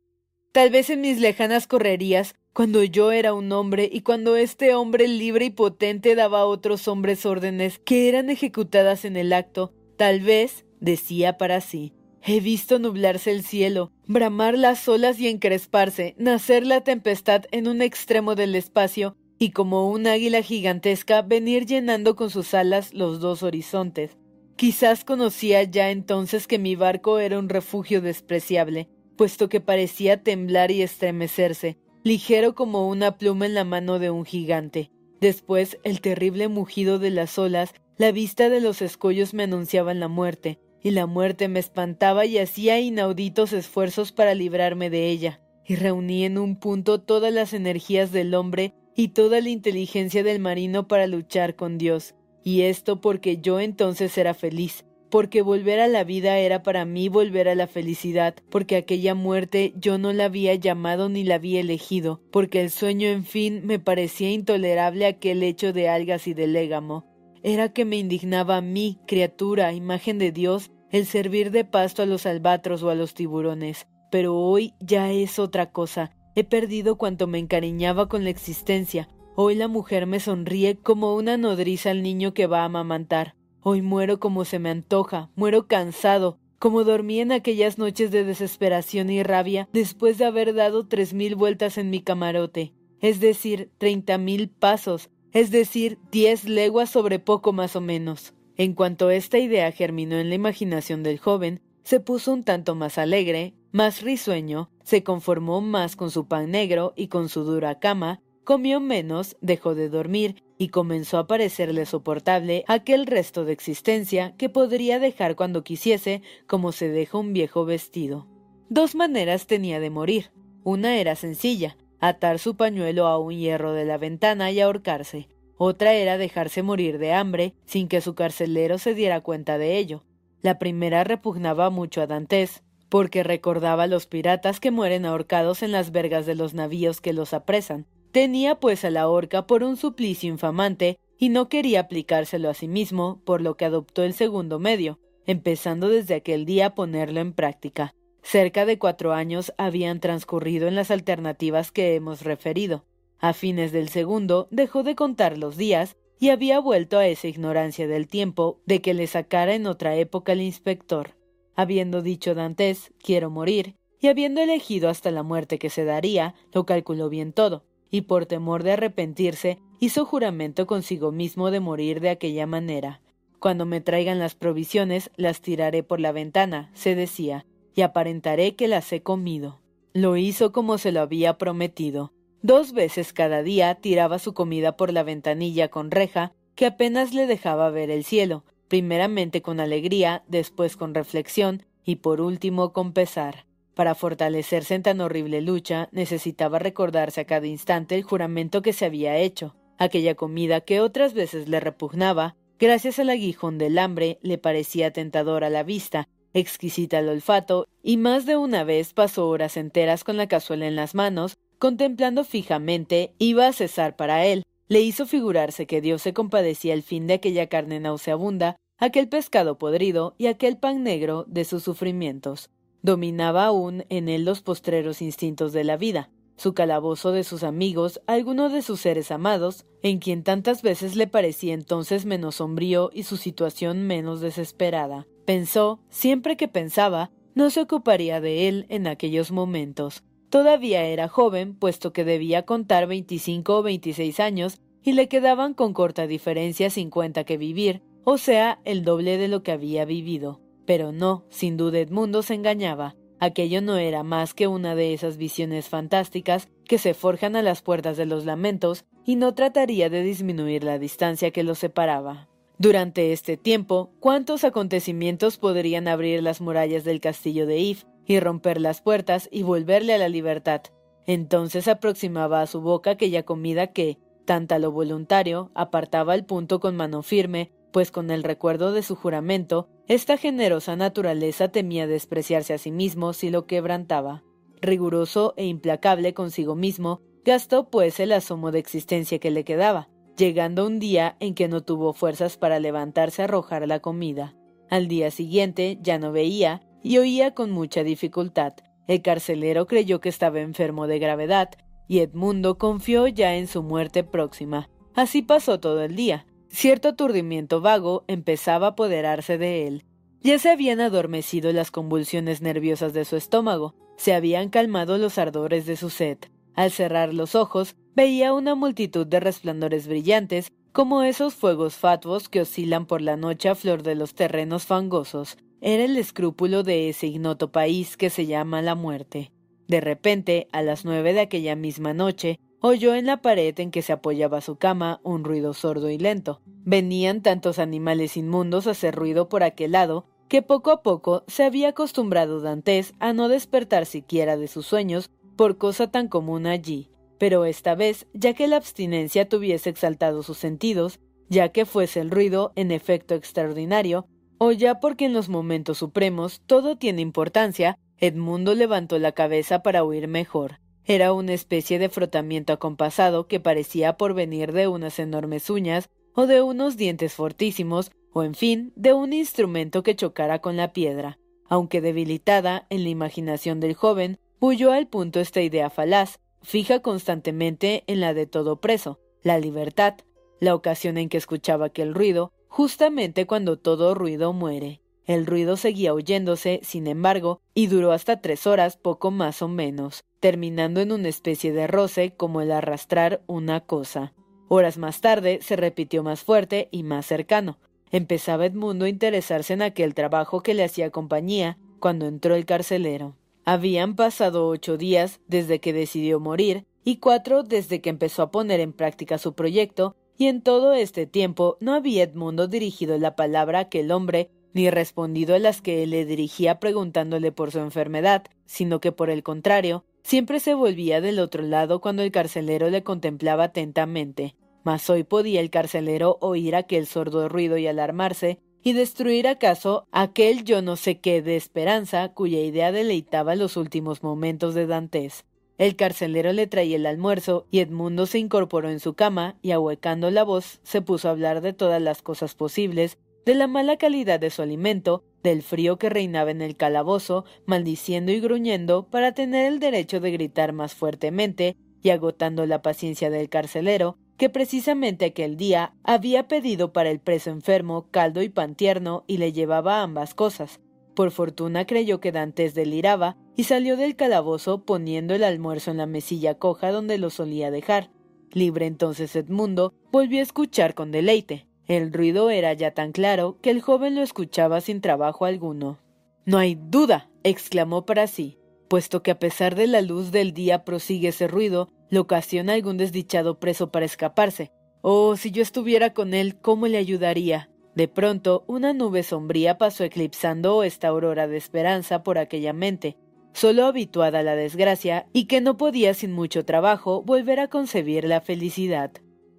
Tal vez en mis lejanas correrías cuando yo era un hombre y cuando este hombre libre y potente daba a otros hombres órdenes que eran ejecutadas en el acto, tal vez, decía para sí, he visto nublarse el cielo, bramar las olas y encresparse, nacer la tempestad en un extremo del espacio, y como un águila gigantesca venir llenando con sus alas los dos horizontes. Quizás conocía ya entonces que mi barco era un refugio despreciable, puesto que parecía temblar y estremecerse, ligero como una pluma en la mano de un gigante. Después el terrible mugido de las olas, la vista de los escollos me anunciaban la muerte, y la muerte me espantaba y hacía inauditos esfuerzos para librarme de ella, y reuní en un punto todas las energías del hombre y toda la inteligencia del marino para luchar con Dios. y esto porque yo entonces era feliz, porque volver a la vida era para mí volver a la felicidad, porque aquella muerte yo no la había llamado ni la había elegido, porque el sueño en fin me parecía intolerable aquel hecho de algas y de légamo. Era que me indignaba a mí, criatura, imagen de Dios, el servir de pasto a los albatros o a los tiburones. Pero hoy ya es otra cosa. He perdido cuanto me encariñaba con la existencia, Hoy la mujer me sonríe como una nodriza al niño que va a amamantar. Hoy muero como se me antoja, muero cansado, como dormí en aquellas noches de desesperación y rabia después de haber dado tres mil vueltas en mi camarote, es decir, treinta mil pasos, es decir, diez leguas sobre poco más o menos. En cuanto esta idea germinó en la imaginación del joven, se puso un tanto más alegre, más risueño, se conformó más con su pan negro y con su dura cama, Comió menos, dejó de dormir y comenzó a parecerle soportable aquel resto de existencia que podría dejar cuando quisiese, como se deja un viejo vestido. Dos maneras tenía de morir. Una era sencilla, atar su pañuelo a un hierro de la ventana y ahorcarse. Otra era dejarse morir de hambre sin que su carcelero se diera cuenta de ello. La primera repugnaba mucho a Dantes, porque recordaba a los piratas que mueren ahorcados en las vergas de los navíos que los apresan, Tenía pues a la horca por un suplicio infamante y no quería aplicárselo a sí mismo, por lo que adoptó el segundo medio, empezando desde aquel día a ponerlo en práctica. Cerca de cuatro años habían transcurrido en las alternativas que hemos referido. A fines del segundo dejó de contar los días y había vuelto a esa ignorancia del tiempo de que le sacara en otra época el inspector. Habiendo dicho Dantes quiero morir, y habiendo elegido hasta la muerte que se daría, lo calculó bien todo y por temor de arrepentirse hizo juramento consigo mismo de morir de aquella manera. Cuando me traigan las provisiones las tiraré por la ventana, se decía, y aparentaré que las he comido. Lo hizo como se lo había prometido. Dos veces cada día tiraba su comida por la ventanilla con reja, que apenas le dejaba ver el cielo, primeramente con alegría, después con reflexión y por último con pesar. Para fortalecerse en tan horrible lucha, necesitaba recordarse a cada instante el juramento que se había hecho. Aquella comida que otras veces le repugnaba, gracias al aguijón del hambre, le parecía tentadora a la vista, exquisita al olfato, y más de una vez pasó horas enteras con la cazuela en las manos, contemplando fijamente, iba a cesar para él. Le hizo figurarse que Dios se compadecía al fin de aquella carne nauseabunda, aquel pescado podrido y aquel pan negro de sus sufrimientos. Dominaba aún en él los postreros instintos de la vida, su calabozo de sus amigos, alguno de sus seres amados, en quien tantas veces le parecía entonces menos sombrío y su situación menos desesperada. Pensó, siempre que pensaba, no se ocuparía de él en aquellos momentos. Todavía era joven, puesto que debía contar veinticinco o veintiséis años, y le quedaban con corta diferencia cincuenta que vivir, o sea, el doble de lo que había vivido. Pero no, sin duda Edmundo se engañaba. Aquello no era más que una de esas visiones fantásticas que se forjan a las puertas de los lamentos y no trataría de disminuir la distancia que los separaba. Durante este tiempo, ¿cuántos acontecimientos podrían abrir las murallas del castillo de If y romper las puertas y volverle a la libertad? Entonces aproximaba a su boca aquella comida que, tanta lo voluntario, apartaba el punto con mano firme pues con el recuerdo de su juramento, esta generosa naturaleza temía despreciarse a sí mismo si lo quebrantaba. Riguroso e implacable consigo mismo, gastó pues el asomo de existencia que le quedaba, llegando un día en que no tuvo fuerzas para levantarse a arrojar la comida. Al día siguiente ya no veía y oía con mucha dificultad. El carcelero creyó que estaba enfermo de gravedad, y Edmundo confió ya en su muerte próxima. Así pasó todo el día, Cierto aturdimiento vago empezaba a apoderarse de él. Ya se habían adormecido las convulsiones nerviosas de su estómago, se habían calmado los ardores de su sed. Al cerrar los ojos, veía una multitud de resplandores brillantes, como esos fuegos fatuos que oscilan por la noche a flor de los terrenos fangosos. Era el escrúpulo de ese ignoto país que se llama la muerte. De repente, a las nueve de aquella misma noche, oyó en la pared en que se apoyaba su cama un ruido sordo y lento. Venían tantos animales inmundos a hacer ruido por aquel lado que poco a poco se había acostumbrado Dantes a no despertar siquiera de sus sueños por cosa tan común allí. Pero esta vez, ya que la abstinencia tuviese exaltado sus sentidos, ya que fuese el ruido en efecto extraordinario, o ya porque en los momentos supremos todo tiene importancia, Edmundo levantó la cabeza para oír mejor. Era una especie de frotamiento acompasado que parecía por venir de unas enormes uñas o de unos dientes fortísimos, o en fin, de un instrumento que chocara con la piedra. Aunque debilitada en la imaginación del joven, huyó al punto esta idea falaz, fija constantemente en la de todo preso, la libertad, la ocasión en que escuchaba aquel ruido, justamente cuando todo ruido muere. El ruido seguía oyéndose, sin embargo, y duró hasta tres horas, poco más o menos, terminando en una especie de roce como el arrastrar una cosa. Horas más tarde se repitió más fuerte y más cercano. Empezaba Edmundo a interesarse en aquel trabajo que le hacía compañía cuando entró el carcelero. Habían pasado ocho días desde que decidió morir y cuatro desde que empezó a poner en práctica su proyecto, y en todo este tiempo no había Edmundo dirigido la palabra a aquel hombre ni respondido a las que él le dirigía preguntándole por su enfermedad, sino que por el contrario, siempre se volvía del otro lado cuando el carcelero le contemplaba atentamente. Mas hoy podía el carcelero oír aquel sordo ruido y alarmarse, y destruir acaso aquel yo no sé qué de esperanza cuya idea deleitaba los últimos momentos de Dantes. El carcelero le traía el almuerzo y Edmundo se incorporó en su cama y ahuecando la voz se puso a hablar de todas las cosas posibles de la mala calidad de su alimento, del frío que reinaba en el calabozo, maldiciendo y gruñendo para tener el derecho de gritar más fuertemente, y agotando la paciencia del carcelero, que precisamente aquel día había pedido para el preso enfermo caldo y pan tierno y le llevaba ambas cosas. Por fortuna creyó que Dantes deliraba y salió del calabozo poniendo el almuerzo en la mesilla coja donde lo solía dejar. Libre entonces Edmundo volvió a escuchar con deleite. El ruido era ya tan claro que el joven lo escuchaba sin trabajo alguno. No hay duda, exclamó para sí, puesto que a pesar de la luz del día prosigue ese ruido, lo ocasiona algún desdichado preso para escaparse. Oh, si yo estuviera con él, ¿cómo le ayudaría? De pronto, una nube sombría pasó eclipsando esta aurora de esperanza por aquella mente, solo habituada a la desgracia, y que no podía sin mucho trabajo volver a concebir la felicidad.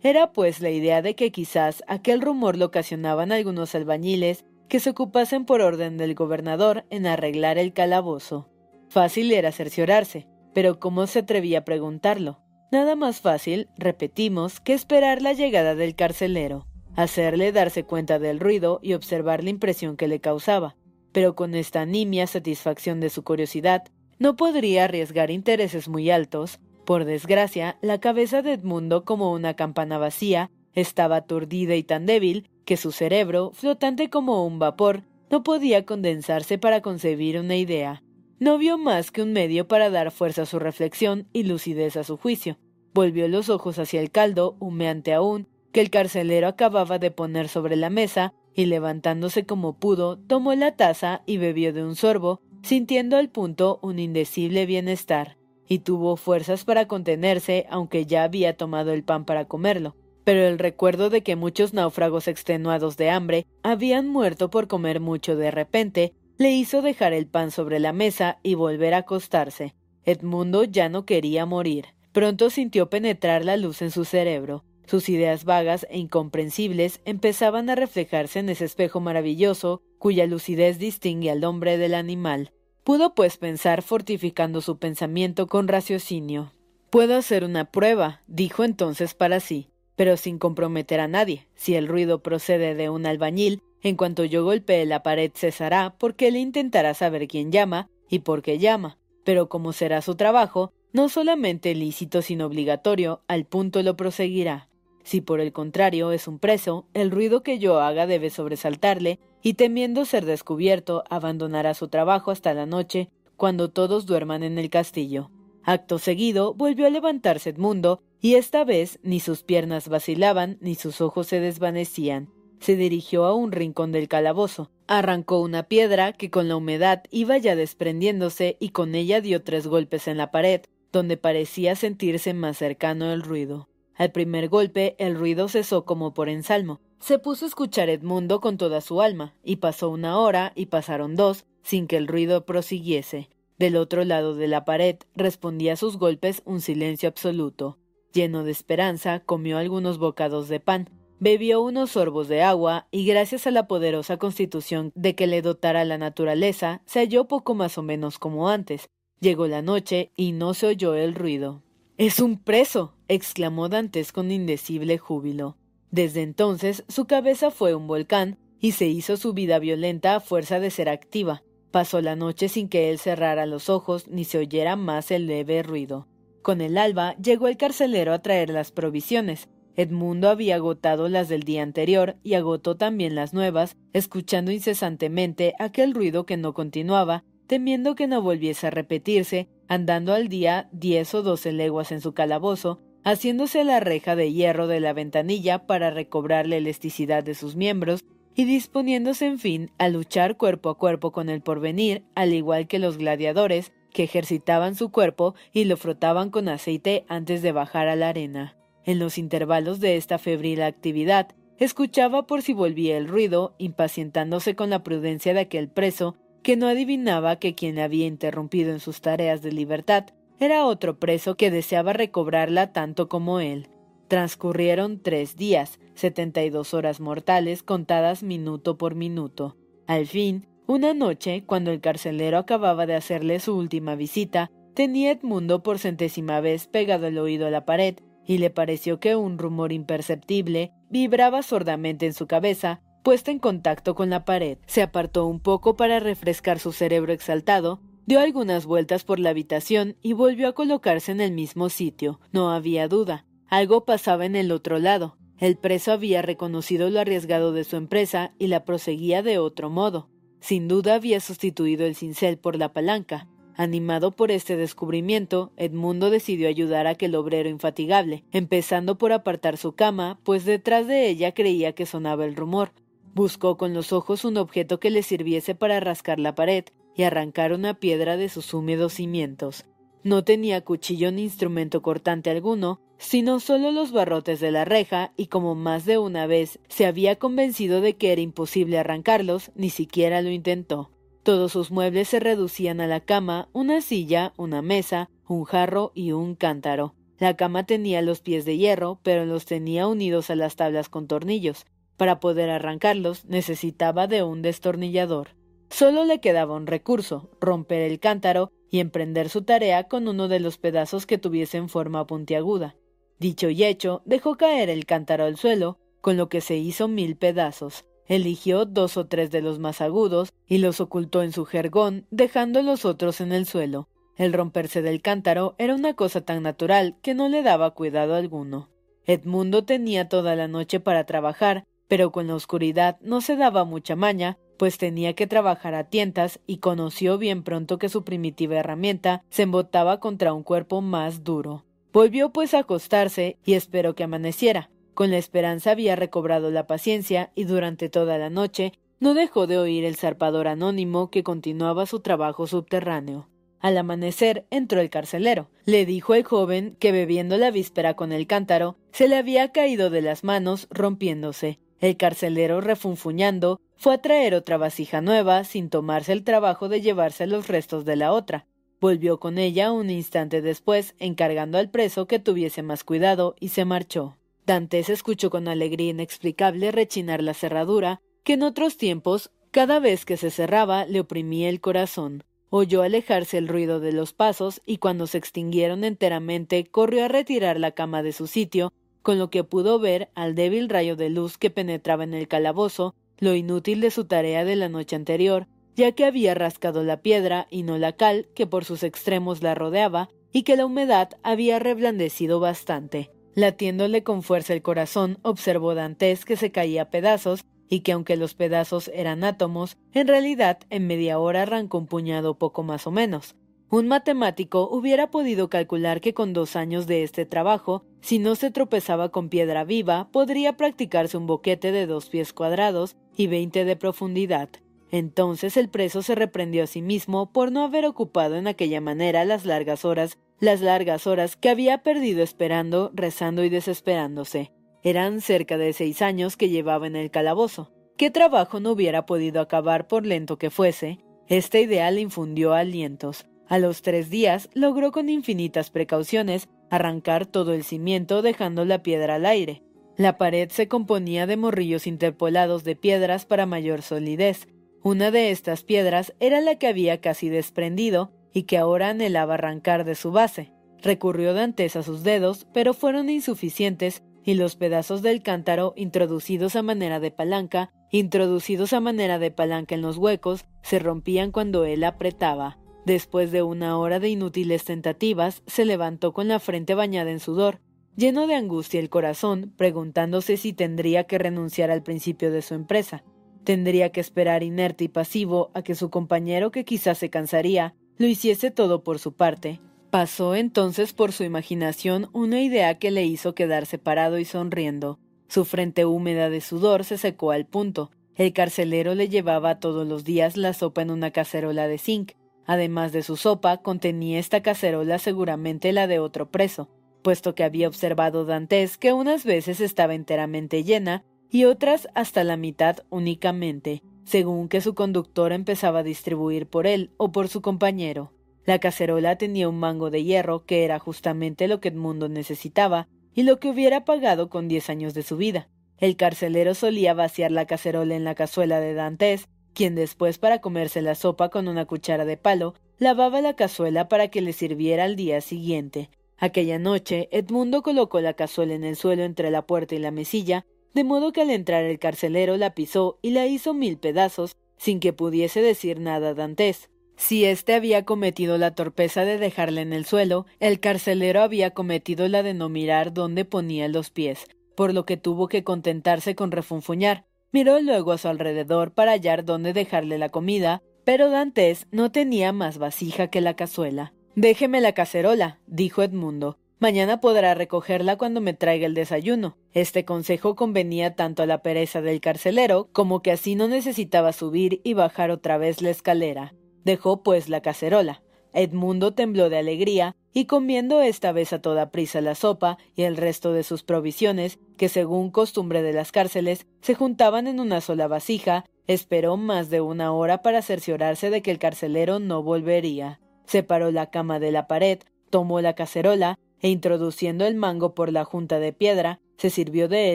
Era pues la idea de que quizás aquel rumor lo ocasionaban algunos albañiles que se ocupasen por orden del gobernador en arreglar el calabozo. Fácil era cerciorarse, pero ¿cómo se atrevía a preguntarlo? Nada más fácil, repetimos, que esperar la llegada del carcelero, hacerle darse cuenta del ruido y observar la impresión que le causaba. Pero con esta nimia satisfacción de su curiosidad, no podría arriesgar intereses muy altos, por desgracia, la cabeza de Edmundo, como una campana vacía, estaba aturdida y tan débil que su cerebro, flotante como un vapor, no podía condensarse para concebir una idea. No vio más que un medio para dar fuerza a su reflexión y lucidez a su juicio. Volvió los ojos hacia el caldo, humeante aún, que el carcelero acababa de poner sobre la mesa, y levantándose como pudo, tomó la taza y bebió de un sorbo, sintiendo al punto un indecible bienestar y tuvo fuerzas para contenerse aunque ya había tomado el pan para comerlo. Pero el recuerdo de que muchos náufragos extenuados de hambre habían muerto por comer mucho de repente le hizo dejar el pan sobre la mesa y volver a acostarse. Edmundo ya no quería morir. Pronto sintió penetrar la luz en su cerebro. Sus ideas vagas e incomprensibles empezaban a reflejarse en ese espejo maravilloso cuya lucidez distingue al hombre del animal. Pudo pues pensar fortificando su pensamiento con raciocinio. Puedo hacer una prueba, dijo entonces para sí, pero sin comprometer a nadie. Si el ruido procede de un albañil, en cuanto yo golpee la pared cesará porque él intentará saber quién llama y por qué llama. Pero como será su trabajo, no solamente lícito sino obligatorio, al punto lo proseguirá. Si por el contrario es un preso, el ruido que yo haga debe sobresaltarle, y temiendo ser descubierto, abandonará su trabajo hasta la noche, cuando todos duerman en el castillo. Acto seguido volvió a levantarse Edmundo, y esta vez ni sus piernas vacilaban ni sus ojos se desvanecían. Se dirigió a un rincón del calabozo, arrancó una piedra que con la humedad iba ya desprendiéndose y con ella dio tres golpes en la pared, donde parecía sentirse más cercano el ruido. Al primer golpe el ruido cesó como por ensalmo. Se puso a escuchar Edmundo con toda su alma, y pasó una hora y pasaron dos, sin que el ruido prosiguiese. Del otro lado de la pared respondía a sus golpes un silencio absoluto. Lleno de esperanza, comió algunos bocados de pan. bebió unos sorbos de agua y gracias a la poderosa constitución de que le dotara la naturaleza, se halló poco más o menos como antes. Llegó la noche y no se oyó el ruido. Es un preso. exclamó Dantes con indecible júbilo. Desde entonces su cabeza fue un volcán y se hizo su vida violenta a fuerza de ser activa. Pasó la noche sin que él cerrara los ojos ni se oyera más el leve ruido. Con el alba llegó el carcelero a traer las provisiones. Edmundo había agotado las del día anterior y agotó también las nuevas, escuchando incesantemente aquel ruido que no continuaba, temiendo que no volviese a repetirse, andando al día diez o doce leguas en su calabozo, haciéndose la reja de hierro de la ventanilla para recobrar la elasticidad de sus miembros y disponiéndose en fin a luchar cuerpo a cuerpo con el porvenir, al igual que los gladiadores, que ejercitaban su cuerpo y lo frotaban con aceite antes de bajar a la arena. En los intervalos de esta febril actividad, escuchaba por si volvía el ruido, impacientándose con la prudencia de aquel preso, que no adivinaba que quien había interrumpido en sus tareas de libertad era otro preso que deseaba recobrarla tanto como él. Transcurrieron tres días, setenta y dos horas mortales contadas minuto por minuto. Al fin, una noche, cuando el carcelero acababa de hacerle su última visita, tenía Edmundo por centésima vez pegado el oído a la pared, y le pareció que un rumor imperceptible vibraba sordamente en su cabeza, puesta en contacto con la pared. Se apartó un poco para refrescar su cerebro exaltado, dio algunas vueltas por la habitación y volvió a colocarse en el mismo sitio. No había duda. Algo pasaba en el otro lado. El preso había reconocido lo arriesgado de su empresa y la proseguía de otro modo. Sin duda había sustituido el cincel por la palanca. Animado por este descubrimiento, Edmundo decidió ayudar a aquel obrero infatigable, empezando por apartar su cama, pues detrás de ella creía que sonaba el rumor. Buscó con los ojos un objeto que le sirviese para rascar la pared y arrancar una piedra de sus húmedos cimientos. No tenía cuchillo ni instrumento cortante alguno, sino solo los barrotes de la reja, y como más de una vez se había convencido de que era imposible arrancarlos, ni siquiera lo intentó. Todos sus muebles se reducían a la cama, una silla, una mesa, un jarro y un cántaro. La cama tenía los pies de hierro, pero los tenía unidos a las tablas con tornillos. Para poder arrancarlos necesitaba de un destornillador. Solo le quedaba un recurso, romper el cántaro y emprender su tarea con uno de los pedazos que tuviesen forma puntiaguda. Dicho y hecho, dejó caer el cántaro al suelo, con lo que se hizo mil pedazos. Eligió dos o tres de los más agudos y los ocultó en su jergón, dejando los otros en el suelo. El romperse del cántaro era una cosa tan natural que no le daba cuidado alguno. Edmundo tenía toda la noche para trabajar, pero con la oscuridad no se daba mucha maña, pues tenía que trabajar a tientas y conoció bien pronto que su primitiva herramienta se embotaba contra un cuerpo más duro. Volvió pues a acostarse y esperó que amaneciera. Con la esperanza había recobrado la paciencia y durante toda la noche no dejó de oír el zarpador anónimo que continuaba su trabajo subterráneo. Al amanecer entró el carcelero. Le dijo el joven que bebiendo la víspera con el cántaro se le había caído de las manos rompiéndose, el carcelero, refunfuñando, fue a traer otra vasija nueva, sin tomarse el trabajo de llevarse los restos de la otra. Volvió con ella un instante después, encargando al preso que tuviese más cuidado, y se marchó. Dantes escuchó con alegría inexplicable rechinar la cerradura, que en otros tiempos, cada vez que se cerraba, le oprimía el corazón. Oyó alejarse el ruido de los pasos y cuando se extinguieron enteramente corrió a retirar la cama de su sitio con lo que pudo ver al débil rayo de luz que penetraba en el calabozo, lo inútil de su tarea de la noche anterior, ya que había rascado la piedra y no la cal que por sus extremos la rodeaba, y que la humedad había reblandecido bastante. Latiéndole con fuerza el corazón, observó Dantes que se caía pedazos, y que aunque los pedazos eran átomos, en realidad en media hora arrancó un puñado poco más o menos. Un matemático hubiera podido calcular que con dos años de este trabajo, si no se tropezaba con piedra viva, podría practicarse un boquete de dos pies cuadrados y veinte de profundidad. Entonces el preso se reprendió a sí mismo por no haber ocupado en aquella manera las largas horas, las largas horas que había perdido esperando, rezando y desesperándose. Eran cerca de seis años que llevaba en el calabozo. ¿Qué trabajo no hubiera podido acabar por lento que fuese? Esta idea le infundió alientos. A los tres días logró con infinitas precauciones arrancar todo el cimiento dejando la piedra al aire. La pared se componía de morrillos interpolados de piedras para mayor solidez. Una de estas piedras era la que había casi desprendido y que ahora anhelaba arrancar de su base. Recurrió Dantes a sus dedos, pero fueron insuficientes y los pedazos del cántaro, introducidos a manera de palanca, introducidos a manera de palanca en los huecos, se rompían cuando él apretaba. Después de una hora de inútiles tentativas, se levantó con la frente bañada en sudor, lleno de angustia el corazón, preguntándose si tendría que renunciar al principio de su empresa. Tendría que esperar inerte y pasivo a que su compañero, que quizás se cansaría, lo hiciese todo por su parte, Pasó entonces por su imaginación una idea que le hizo quedar separado y sonriendo. Su frente húmeda de sudor se secó al punto. El carcelero le llevaba todos los días la sopa en una cacerola de zinc. Además de su sopa, contenía esta cacerola seguramente la de otro preso, puesto que había observado Dantes que unas veces estaba enteramente llena y otras hasta la mitad únicamente, según que su conductor empezaba a distribuir por él o por su compañero. La cacerola tenía un mango de hierro, que era justamente lo que Edmundo necesitaba, y lo que hubiera pagado con diez años de su vida. El carcelero solía vaciar la cacerola en la cazuela de Dantes, quien después para comerse la sopa con una cuchara de palo, lavaba la cazuela para que le sirviera al día siguiente. Aquella noche, Edmundo colocó la cazuela en el suelo entre la puerta y la mesilla, de modo que al entrar el carcelero la pisó y la hizo mil pedazos, sin que pudiese decir nada Dantes. Si éste había cometido la torpeza de dejarla en el suelo, el carcelero había cometido la de no mirar dónde ponía los pies, por lo que tuvo que contentarse con refunfuñar. Miró luego a su alrededor para hallar dónde dejarle la comida, pero Dantes no tenía más vasija que la cazuela. Déjeme la cacerola, dijo Edmundo. Mañana podrá recogerla cuando me traiga el desayuno. Este consejo convenía tanto a la pereza del carcelero como que así no necesitaba subir y bajar otra vez la escalera. Dejó pues la cacerola. Edmundo tembló de alegría, y comiendo esta vez a toda prisa la sopa y el resto de sus provisiones, que según costumbre de las cárceles se juntaban en una sola vasija, esperó más de una hora para cerciorarse de que el carcelero no volvería. Separó la cama de la pared, tomó la cacerola, e introduciendo el mango por la junta de piedra, se sirvió de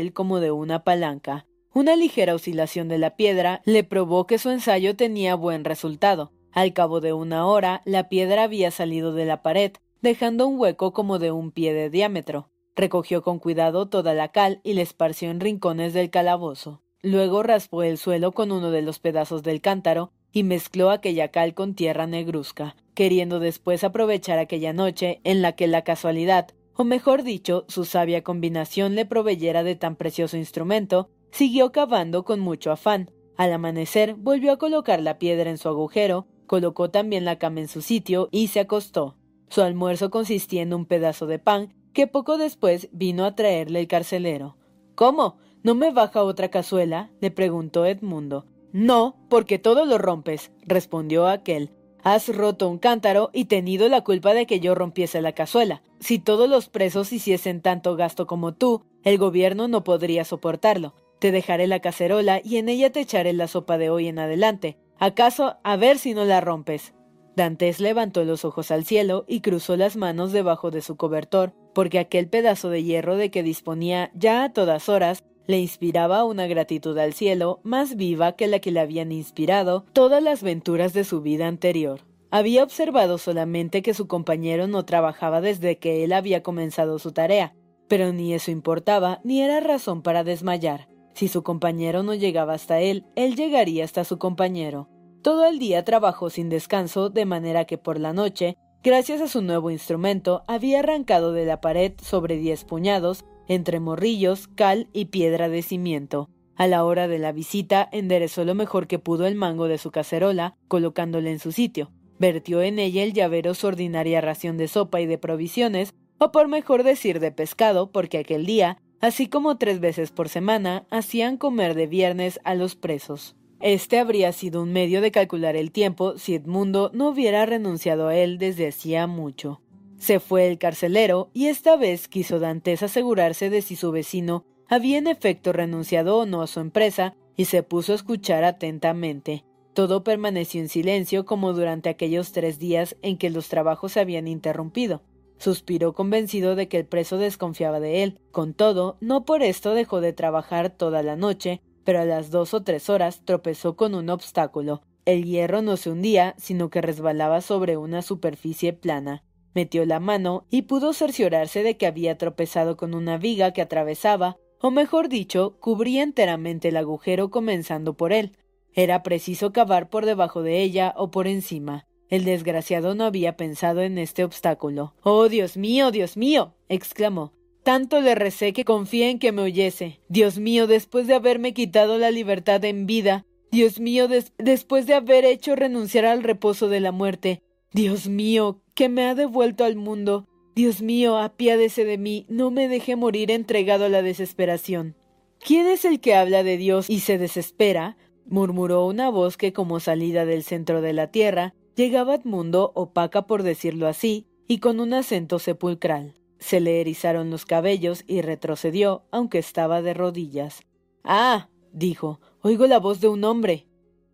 él como de una palanca. Una ligera oscilación de la piedra le probó que su ensayo tenía buen resultado, al cabo de una hora, la piedra había salido de la pared, dejando un hueco como de un pie de diámetro. Recogió con cuidado toda la cal y la esparció en rincones del calabozo. Luego raspó el suelo con uno de los pedazos del cántaro y mezcló aquella cal con tierra negruzca, queriendo después aprovechar aquella noche en la que la casualidad, o mejor dicho, su sabia combinación le proveyera de tan precioso instrumento, siguió cavando con mucho afán. Al amanecer volvió a colocar la piedra en su agujero colocó también la cama en su sitio y se acostó. Su almuerzo consistía en un pedazo de pan que poco después vino a traerle el carcelero. ¿Cómo? ¿No me baja otra cazuela? le preguntó Edmundo. No, porque todo lo rompes, respondió aquel. Has roto un cántaro y tenido la culpa de que yo rompiese la cazuela. Si todos los presos hiciesen tanto gasto como tú, el gobierno no podría soportarlo. Te dejaré la cacerola y en ella te echaré la sopa de hoy en adelante. ¿Acaso a ver si no la rompes? Dantes levantó los ojos al cielo y cruzó las manos debajo de su cobertor, porque aquel pedazo de hierro de que disponía ya a todas horas le inspiraba una gratitud al cielo más viva que la que le habían inspirado todas las venturas de su vida anterior. Había observado solamente que su compañero no trabajaba desde que él había comenzado su tarea, pero ni eso importaba ni era razón para desmayar. Si su compañero no llegaba hasta él, él llegaría hasta su compañero. Todo el día trabajó sin descanso, de manera que por la noche, gracias a su nuevo instrumento, había arrancado de la pared sobre diez puñados, entre morrillos, cal y piedra de cimiento. A la hora de la visita, enderezó lo mejor que pudo el mango de su cacerola, colocándole en su sitio. Vertió en ella el llavero su ordinaria ración de sopa y de provisiones, o por mejor decir de pescado, porque aquel día así como tres veces por semana hacían comer de viernes a los presos. Este habría sido un medio de calcular el tiempo si Edmundo no hubiera renunciado a él desde hacía mucho. Se fue el carcelero y esta vez quiso Dantes asegurarse de si su vecino había en efecto renunciado o no a su empresa y se puso a escuchar atentamente. Todo permaneció en silencio como durante aquellos tres días en que los trabajos se habían interrumpido. Suspiró convencido de que el preso desconfiaba de él. Con todo, no por esto dejó de trabajar toda la noche, pero a las dos o tres horas tropezó con un obstáculo. El hierro no se hundía, sino que resbalaba sobre una superficie plana. Metió la mano y pudo cerciorarse de que había tropezado con una viga que atravesaba, o mejor dicho, cubría enteramente el agujero comenzando por él. Era preciso cavar por debajo de ella o por encima. El desgraciado no había pensado en este obstáculo. Oh, Dios mío, Dios mío. exclamó. Tanto le recé que confié en que me oyese. Dios mío, después de haberme quitado la libertad en vida, Dios mío, después de haber hecho renunciar al reposo de la muerte, Dios mío, que me ha devuelto al mundo, Dios mío, apiádese de mí, no me deje morir entregado a la desesperación. ¿Quién es el que habla de Dios y se desespera? murmuró una voz que, como salida del centro de la tierra, Llegaba Edmundo, opaca por decirlo así, y con un acento sepulcral. Se le erizaron los cabellos y retrocedió, aunque estaba de rodillas. Ah, dijo, oigo la voz de un hombre.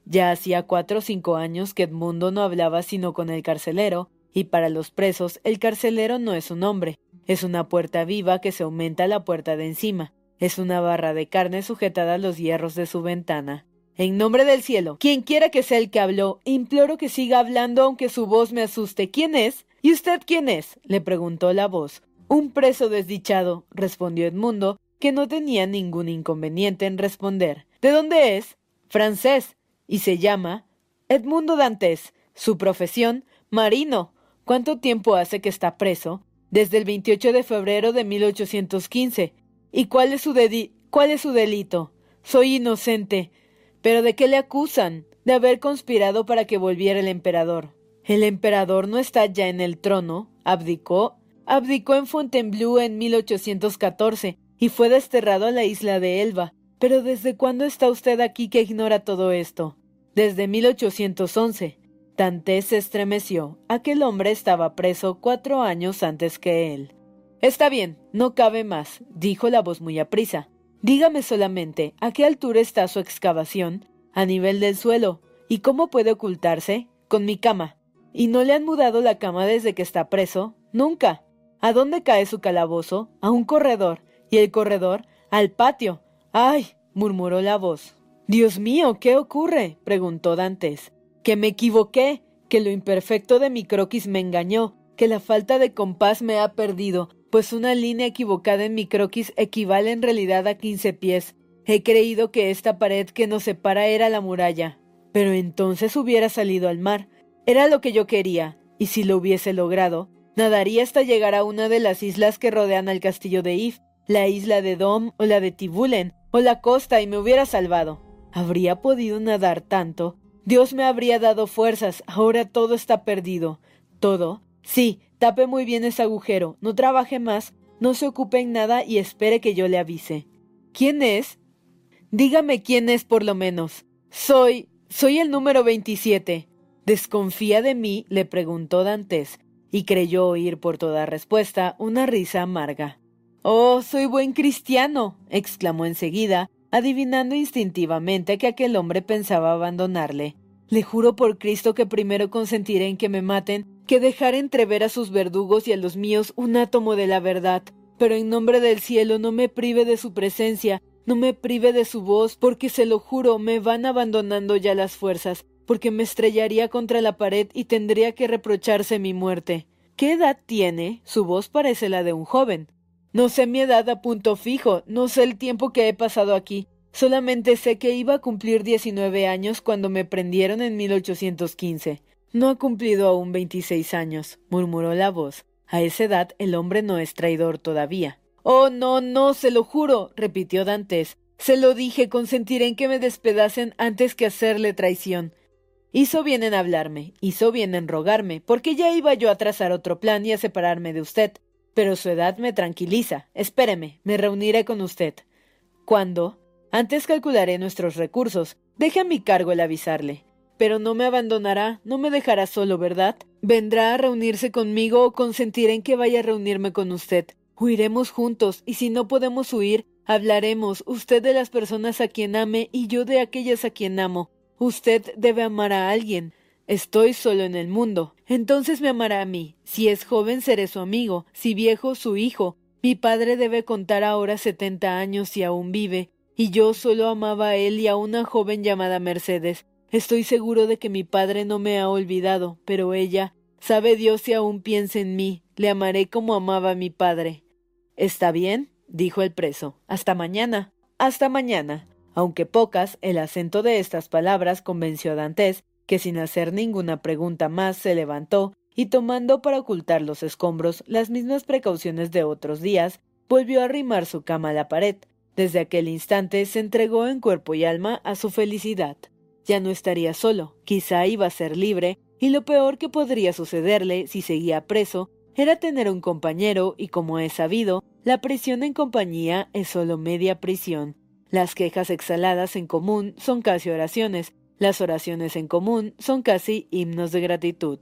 Ya hacía cuatro o cinco años que Edmundo no hablaba sino con el carcelero, y para los presos el carcelero no es un hombre, es una puerta viva que se aumenta a la puerta de encima, es una barra de carne sujetada a los hierros de su ventana. En nombre del cielo, quien quiera que sea el que habló, imploro que siga hablando aunque su voz me asuste. ¿Quién es? ¿Y usted quién es? le preguntó la voz. Un preso desdichado, respondió Edmundo, que no tenía ningún inconveniente en responder. ¿De dónde es? Francés. Y se llama Edmundo Dantes. Su profesión, marino. ¿Cuánto tiempo hace que está preso? Desde el 28 de febrero de 1815. ¿Y cuál es su, cuál es su delito? Soy inocente. ¿Pero de qué le acusan? De haber conspirado para que volviera el emperador. El emperador no está ya en el trono, abdicó, abdicó en Fontainebleau en 1814 y fue desterrado a la isla de Elba. Pero ¿desde cuándo está usted aquí que ignora todo esto? Desde 1811. Dantes se estremeció. Aquel hombre estaba preso cuatro años antes que él. Está bien, no cabe más, dijo la voz muy aprisa. Dígame solamente, ¿a qué altura está su excavación? A nivel del suelo. ¿Y cómo puede ocultarse? Con mi cama. ¿Y no le han mudado la cama desde que está preso? Nunca. ¿A dónde cae su calabozo? A un corredor. ¿Y el corredor? Al patio. ¡Ay! murmuró la voz. Dios mío, ¿qué ocurre? preguntó Dantes. Que me equivoqué, que lo imperfecto de mi croquis me engañó, que la falta de compás me ha perdido, pues una línea equivocada en mi croquis equivale en realidad a quince pies. He creído que esta pared que nos separa era la muralla. Pero entonces hubiera salido al mar. Era lo que yo quería, y si lo hubiese logrado, nadaría hasta llegar a una de las islas que rodean al castillo de If, la isla de Dom o la de Tibulen, o la costa, y me hubiera salvado. ¿Habría podido nadar tanto? Dios me habría dado fuerzas, ahora todo está perdido. Todo. Sí, Tape muy bien ese agujero, no trabaje más, no se ocupe en nada y espere que yo le avise. ¿Quién es? Dígame quién es por lo menos. Soy. soy el número veintisiete. ¿Desconfía de mí? le preguntó Dantes, y creyó oír por toda respuesta una risa amarga. Oh, soy buen cristiano. exclamó enseguida, adivinando instintivamente que aquel hombre pensaba abandonarle. Le juro por Cristo que primero consentiré en que me maten que dejar entrever a sus verdugos y a los míos un átomo de la verdad. Pero en nombre del cielo no me prive de su presencia, no me prive de su voz, porque se lo juro, me van abandonando ya las fuerzas, porque me estrellaría contra la pared y tendría que reprocharse mi muerte. ¿Qué edad tiene? Su voz parece la de un joven. No sé mi edad a punto fijo, no sé el tiempo que he pasado aquí. Solamente sé que iba a cumplir diecinueve años cuando me prendieron en 1815. No ha cumplido aún veintiséis años, murmuró la voz. A esa edad el hombre no es traidor todavía. Oh, no, no, se lo juro, repitió Dantes. Se lo dije, consentiré en que me despedacen antes que hacerle traición. Hizo bien en hablarme, hizo bien en rogarme, porque ya iba yo a trazar otro plan y a separarme de usted. Pero su edad me tranquiliza. Espéreme, me reuniré con usted. ¿Cuándo? Antes calcularé nuestros recursos. Deje a mi cargo el avisarle. Pero no me abandonará, no me dejará solo, ¿verdad? Vendrá a reunirse conmigo o consentirá en que vaya a reunirme con usted. Huiremos juntos, y si no podemos huir, hablaremos, usted de las personas a quien ame y yo de aquellas a quien amo. Usted debe amar a alguien. Estoy solo en el mundo. Entonces me amará a mí. Si es joven, seré su amigo. Si viejo, su hijo. Mi padre debe contar ahora setenta años y aún vive. Y yo solo amaba a él y a una joven llamada Mercedes. Estoy seguro de que mi padre no me ha olvidado, pero ella, sabe Dios si aún piensa en mí. Le amaré como amaba a mi padre. Está bien, dijo el preso. Hasta mañana. Hasta mañana. Aunque pocas, el acento de estas palabras convenció a Dantes, que sin hacer ninguna pregunta más se levantó y tomando para ocultar los escombros las mismas precauciones de otros días, volvió a arrimar su cama a la pared. Desde aquel instante se entregó en cuerpo y alma a su felicidad. Ya no estaría solo, quizá iba a ser libre, y lo peor que podría sucederle si seguía preso era tener un compañero y como he sabido, la prisión en compañía es solo media prisión. Las quejas exhaladas en común son casi oraciones, las oraciones en común son casi himnos de gratitud.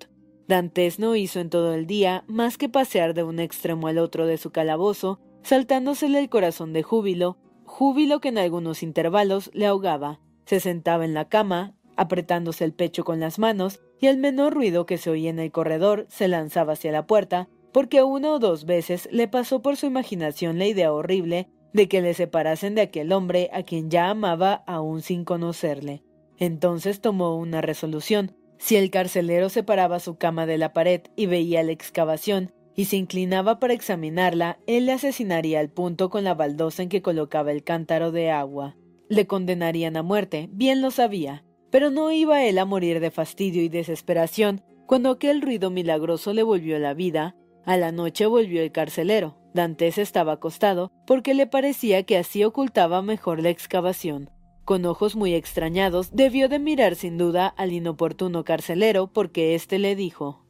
Dantes no hizo en todo el día más que pasear de un extremo al otro de su calabozo, saltándosele el corazón de júbilo, júbilo que en algunos intervalos le ahogaba. Se sentaba en la cama, apretándose el pecho con las manos, y el menor ruido que se oía en el corredor se lanzaba hacia la puerta, porque una o dos veces le pasó por su imaginación la idea horrible de que le separasen de aquel hombre a quien ya amaba aún sin conocerle. Entonces tomó una resolución. Si el carcelero separaba su cama de la pared y veía la excavación, y se inclinaba para examinarla, él le asesinaría al punto con la baldosa en que colocaba el cántaro de agua. Le condenarían a muerte, bien lo sabía, pero no iba él a morir de fastidio y desesperación cuando aquel ruido milagroso le volvió la vida. A la noche volvió el carcelero. Dantes estaba acostado porque le parecía que así ocultaba mejor la excavación. Con ojos muy extrañados, debió de mirar sin duda al inoportuno carcelero porque éste le dijo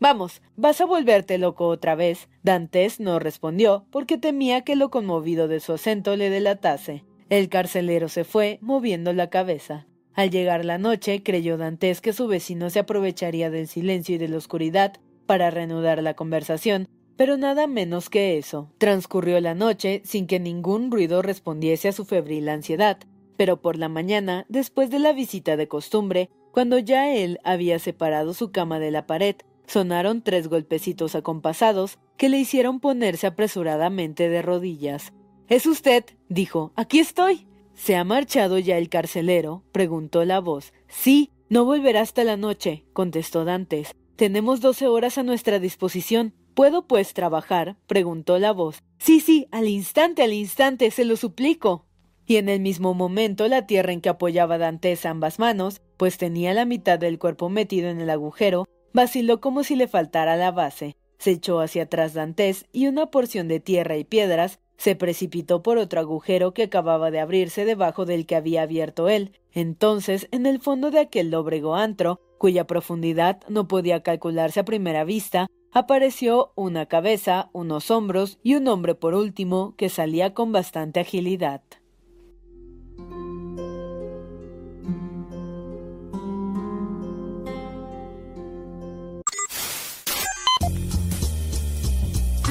Vamos, ¿vas a volverte loco otra vez? Dantes no respondió porque temía que lo conmovido de su acento le delatase. El carcelero se fue, moviendo la cabeza. Al llegar la noche, creyó Dantes que su vecino se aprovecharía del silencio y de la oscuridad para reanudar la conversación, pero nada menos que eso. Transcurrió la noche sin que ningún ruido respondiese a su febril ansiedad, pero por la mañana, después de la visita de costumbre, cuando ya él había separado su cama de la pared, sonaron tres golpecitos acompasados que le hicieron ponerse apresuradamente de rodillas. ¿Es usted? dijo. Aquí estoy. ¿Se ha marchado ya el carcelero? preguntó la voz. Sí, no volverá hasta la noche, contestó Dantes. Tenemos doce horas a nuestra disposición. ¿Puedo, pues, trabajar? preguntó la voz. Sí, sí, al instante, al instante, se lo suplico. Y en el mismo momento la tierra en que apoyaba Dantes ambas manos, pues tenía la mitad del cuerpo metido en el agujero, vaciló como si le faltara la base. Se echó hacia atrás Dantes y una porción de tierra y piedras se precipitó por otro agujero que acababa de abrirse debajo del que había abierto él. Entonces, en el fondo de aquel lóbrego antro, cuya profundidad no podía calcularse a primera vista, apareció una cabeza, unos hombros y un hombre por último que salía con bastante agilidad.